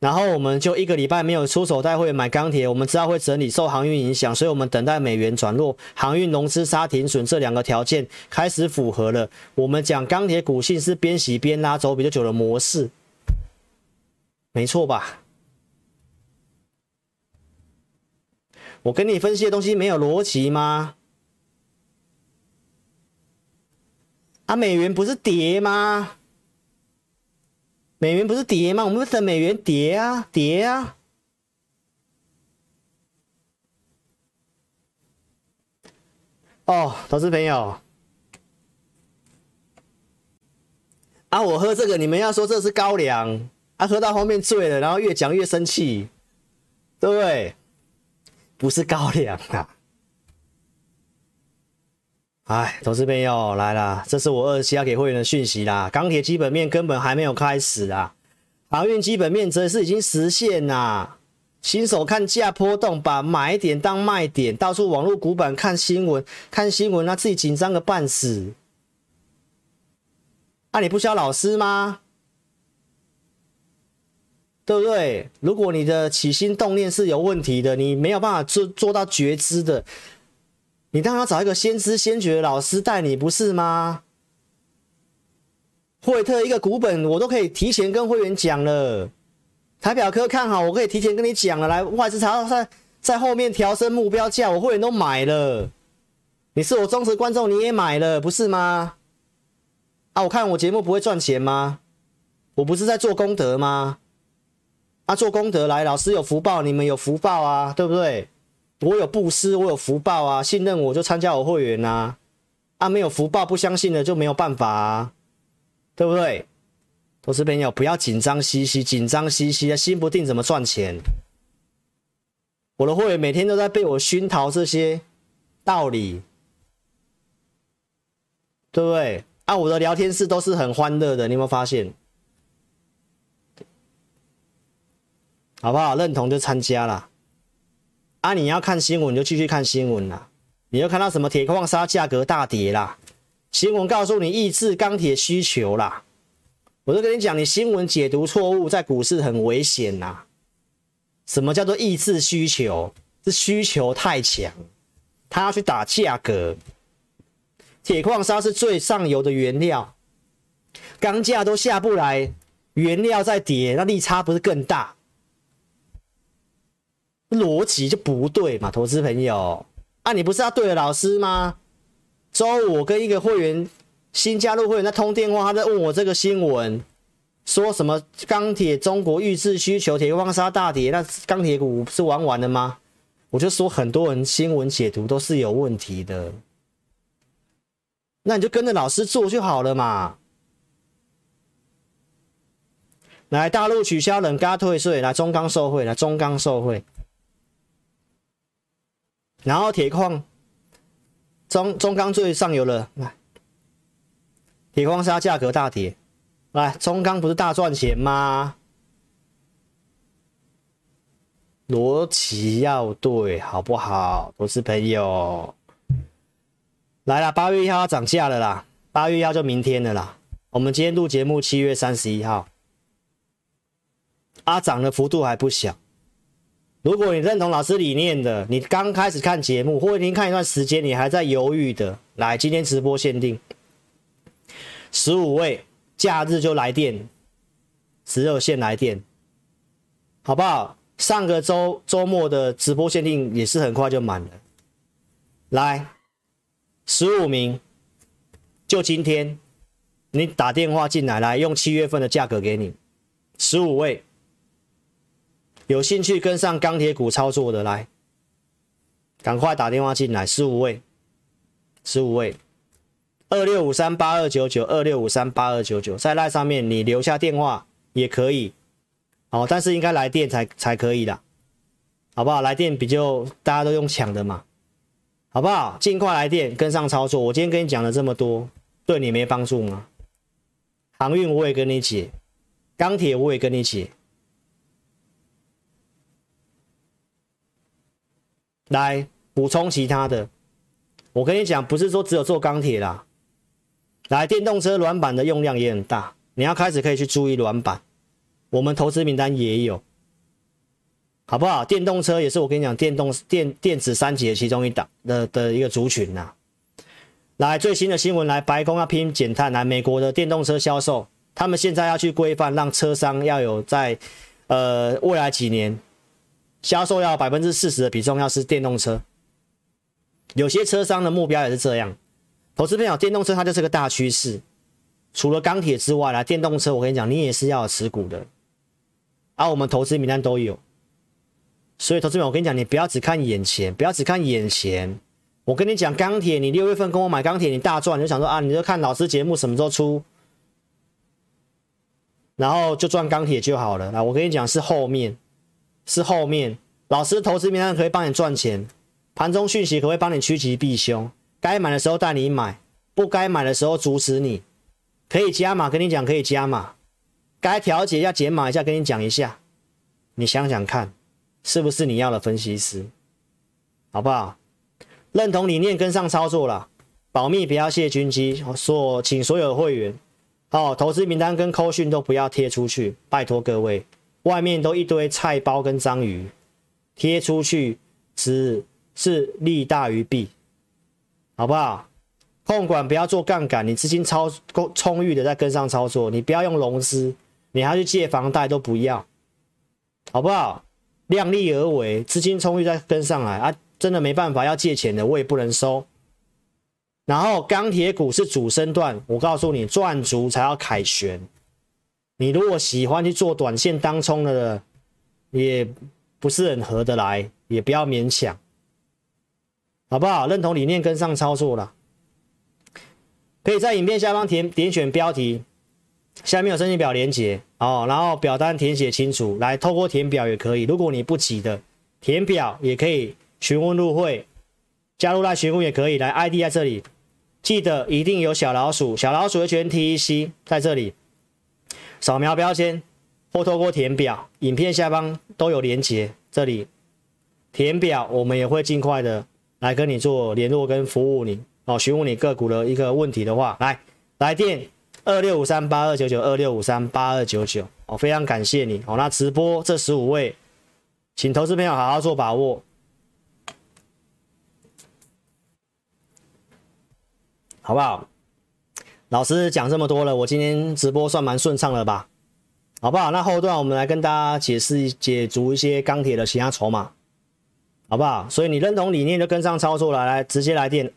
然后我们就一个礼拜没有出手带会员买钢铁，我们知道会整理，受航运影响，所以我们等待美元转弱，航运融资杀停损这两个条件开始符合了。我们讲钢铁股性是边洗边拉，走比较久的模式，没错吧？我跟你分析的东西没有逻辑吗？啊，美元不是跌吗？美元不是跌吗？我们等美元跌啊，跌啊！哦，投资朋友，啊，我喝这个，你们要说这是高粱，啊，喝到后面醉了，然后越讲越生气，对不对？不是高粱啊！哎，投资朋友来了，这是我二十七号给会员的讯息啦。钢铁基本面根本还没有开始啊，航运基本面则是已经实现啦。新手看价波动，把买点当卖点，到处网络股板看新闻，看新闻那自己紧张个半死。啊，你不需要老师吗？对不对？如果你的起心动念是有问题的，你没有办法做做到觉知的，你当然要找一个先知先觉的老师带你，不是吗？惠特一个股本我都可以提前跟会员讲了，台表科看好我可以提前跟你讲了，来外资查到在在后面调升目标价，我会员都买了，你是我忠实观众，你也买了，不是吗？啊，我看我节目不会赚钱吗？我不是在做功德吗？啊，做功德来，老师有福报，你们有福报啊，对不对？我有布施，我有福报啊，信任我就参加我会员啊。啊，没有福报，不相信的就没有办法啊，对不对？投资朋友不要紧张兮兮，紧张兮兮的，心不定怎么赚钱？我的会员每天都在被我熏陶这些道理，对不对？啊，我的聊天室都是很欢乐的，你有没有发现？好不好？认同就参加啦。啊！你要看新闻就继续看新闻啦。你又看到什么铁矿砂价格大跌啦？新闻告诉你抑制钢铁需求啦。我就跟你讲，你新闻解读错误，在股市很危险呐。什么叫做抑制需求？是需求太强，他要去打价格。铁矿砂是最上游的原料，钢价都下不来，原料在跌，那利差不是更大？逻辑就不对嘛，投资朋友啊，你不是要对的老师吗？周五跟一个会员新加入会员在通电话，他在问我这个新闻，说什么钢铁中国预制需求铁矿砂大跌，那钢铁股不是玩完了吗？我就说很多人新闻解读都是有问题的，那你就跟着老师做就好了嘛。来，大陆取消冷轧退税，来中钢受贿，来中钢受贿。然后铁矿中中钢最上游了，来铁矿砂价格大跌，来中钢不是大赚钱吗？逻辑要对，好不好？我是朋友，来了，八月一号涨价了啦，八月一号就明天了啦。我们今天录节目七月三十一号，啊，涨的幅度还不小。如果你认同老师理念的，你刚开始看节目，或者您看一段时间，你还在犹豫的，来，今天直播限定十五位，假日就来电，只有限来电，好不好？上个周周末的直播限定也是很快就满了，来，十五名，就今天，你打电话进来，来用七月份的价格给你，十五位。有兴趣跟上钢铁股操作的，来，赶快打电话进来，十五位，十五位，二六五三八二九九，二六五三八二九九，在赖上面你留下电话也可以，哦，但是应该来电才才可以的，好不好？来电比较大家都用抢的嘛，好不好？尽快来电跟上操作。我今天跟你讲了这么多，对你没帮助吗？航运我也跟你解，钢铁我也跟你解。来补充其他的，我跟你讲，不是说只有做钢铁啦。来，电动车软板的用量也很大，你要开始可以去注意软板。我们投资名单也有，好不好？电动车也是我跟你讲，电动电电子三杰其中一档的的一个族群呐、来，最新的新闻，来，白宫要拼减碳，来，美国的电动车销售，他们现在要去规范，让车商要有在呃未来几年。销售要百分之四十的比重要是电动车，有些车商的目标也是这样。投资朋友，电动车它就是个大趋势，除了钢铁之外，来电动车我跟你讲，你也是要有持股的，啊、我们投资名单都有。所以投资朋友，我跟你讲，你不要只看眼前，不要只看眼前。我跟你讲，钢铁，你六月份跟我买钢铁，你大赚，你就想说啊，你就看老师节目什么时候出，然后就赚钢铁就好了。那我跟你讲，是后面。是后面老师投资名单可以帮你赚钱，盘中讯息可以帮你趋吉避凶，该买的时候带你买，不该买的时候阻止你，可以加码，跟你讲可以加码，该调节要减码一下，跟你讲一下，你想想看，是不是你要的分析师，好不好？认同理念跟上操作了，保密不要泄军机，所请所有会员，哦，投资名单跟扣讯都不要贴出去，拜托各位。外面都一堆菜包跟章鱼，贴出去只是利大于弊，好不好？控管不要做杠杆，你资金超够充裕的再跟上操作，你不要用融资，你还去借房贷都不要，好不好？量力而为，资金充裕再跟上来啊！真的没办法要借钱的，我也不能收。然后钢铁股是主升段，我告诉你，赚足才要凯旋。你如果喜欢去做短线当冲的，也不是很合得来，也不要勉强，好不好？认同理念跟上操作了，可以在影片下方填点选标题，下面有申请表连接哦，然后表单填写清楚，来透过填表也可以。如果你不急的，填表也可以询问入会，加入来询问也可以。来 ID 在这里，记得一定有小老鼠，小老鼠的全 TEC 在这里。扫描标签或透过填表，影片下方都有连结。这里填表，我们也会尽快的来跟你做联络跟服务你哦。询问你个股的一个问题的话，来来电二六五三八二九九二六五三八二九九哦，非常感谢你哦。那直播这十五位，请投资朋友好好做把握，好不好？老师讲这么多了，我今天直播算蛮顺畅了吧？好不好？那后段我们来跟大家解释、解读一些钢铁的其他筹码，好不好？所以你认同理念就跟上操作了，来直接来电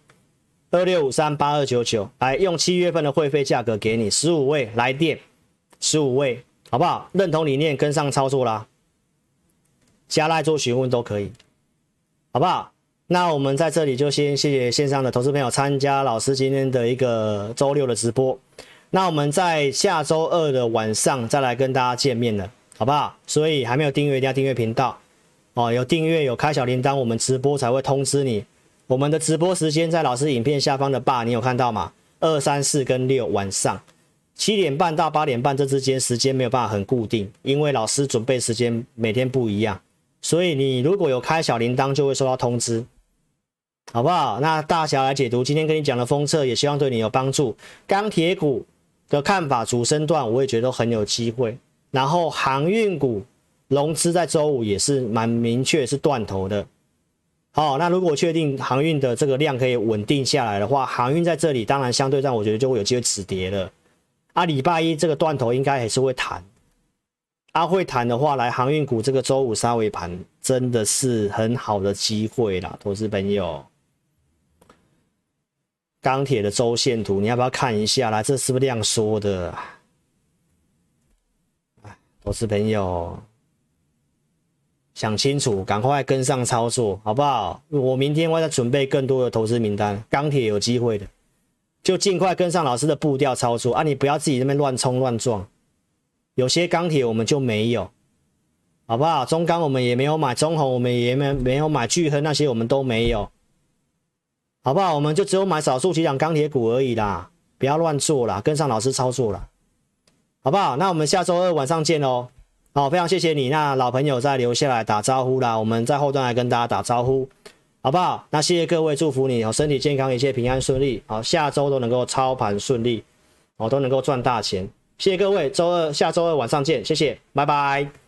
二六五三八二九九，来用七月份的会费价格给你十五位来电，十五位，好不好？认同理念跟上操作啦，加赖做询问都可以，好不好？那我们在这里就先谢谢线上的投资朋友参加老师今天的一个周六的直播。那我们在下周二的晚上再来跟大家见面了，好不好？所以还没有订阅一定要订阅频道哦，有订阅有开小铃铛，我们直播才会通知你。我们的直播时间在老师影片下方的吧你有看到吗？二三四跟六晚上七点半到八点半这之间时间没有办法很固定，因为老师准备时间每天不一样，所以你如果有开小铃铛就会收到通知，好不好？那大侠来解读今天跟你讲的封测，也希望对你有帮助。钢铁股的看法主升段我也觉得很有机会，然后航运股融资在周五也是蛮明确是断头的。好，那如果确定航运的这个量可以稳定下来的话，航运在这里当然相对上我觉得就会有机会止跌了。啊，礼拜一这个断头应该还是会弹。啊，会弹的话，来航运股这个周五杀尾盘真的是很好的机会啦，投资朋友。钢铁的周线图你要不要看一下？来，这是不是量缩的？哎，投资朋友。想清楚，赶快跟上操作，好不好？我明天会再准备更多的投资名单，钢铁有机会的，就尽快跟上老师的步调操作啊！你不要自己那边乱冲乱撞，有些钢铁我们就没有，好不好？中钢我们也没有买，中红我们也没没有买，聚亨那些我们都没有，好不好？我们就只有买少数几档钢铁股而已啦，不要乱做啦，跟上老师操作啦，好不好？那我们下周二晚上见喽。好，非常谢谢你。那老朋友再留下来打招呼啦，我们在后端来跟大家打招呼，好不好？那谢谢各位，祝福你哦，身体健康，一切平安顺利。好，下周都能够操盘顺利，哦，都能够赚大钱。谢谢各位，周二下周二晚上见，谢谢，拜拜。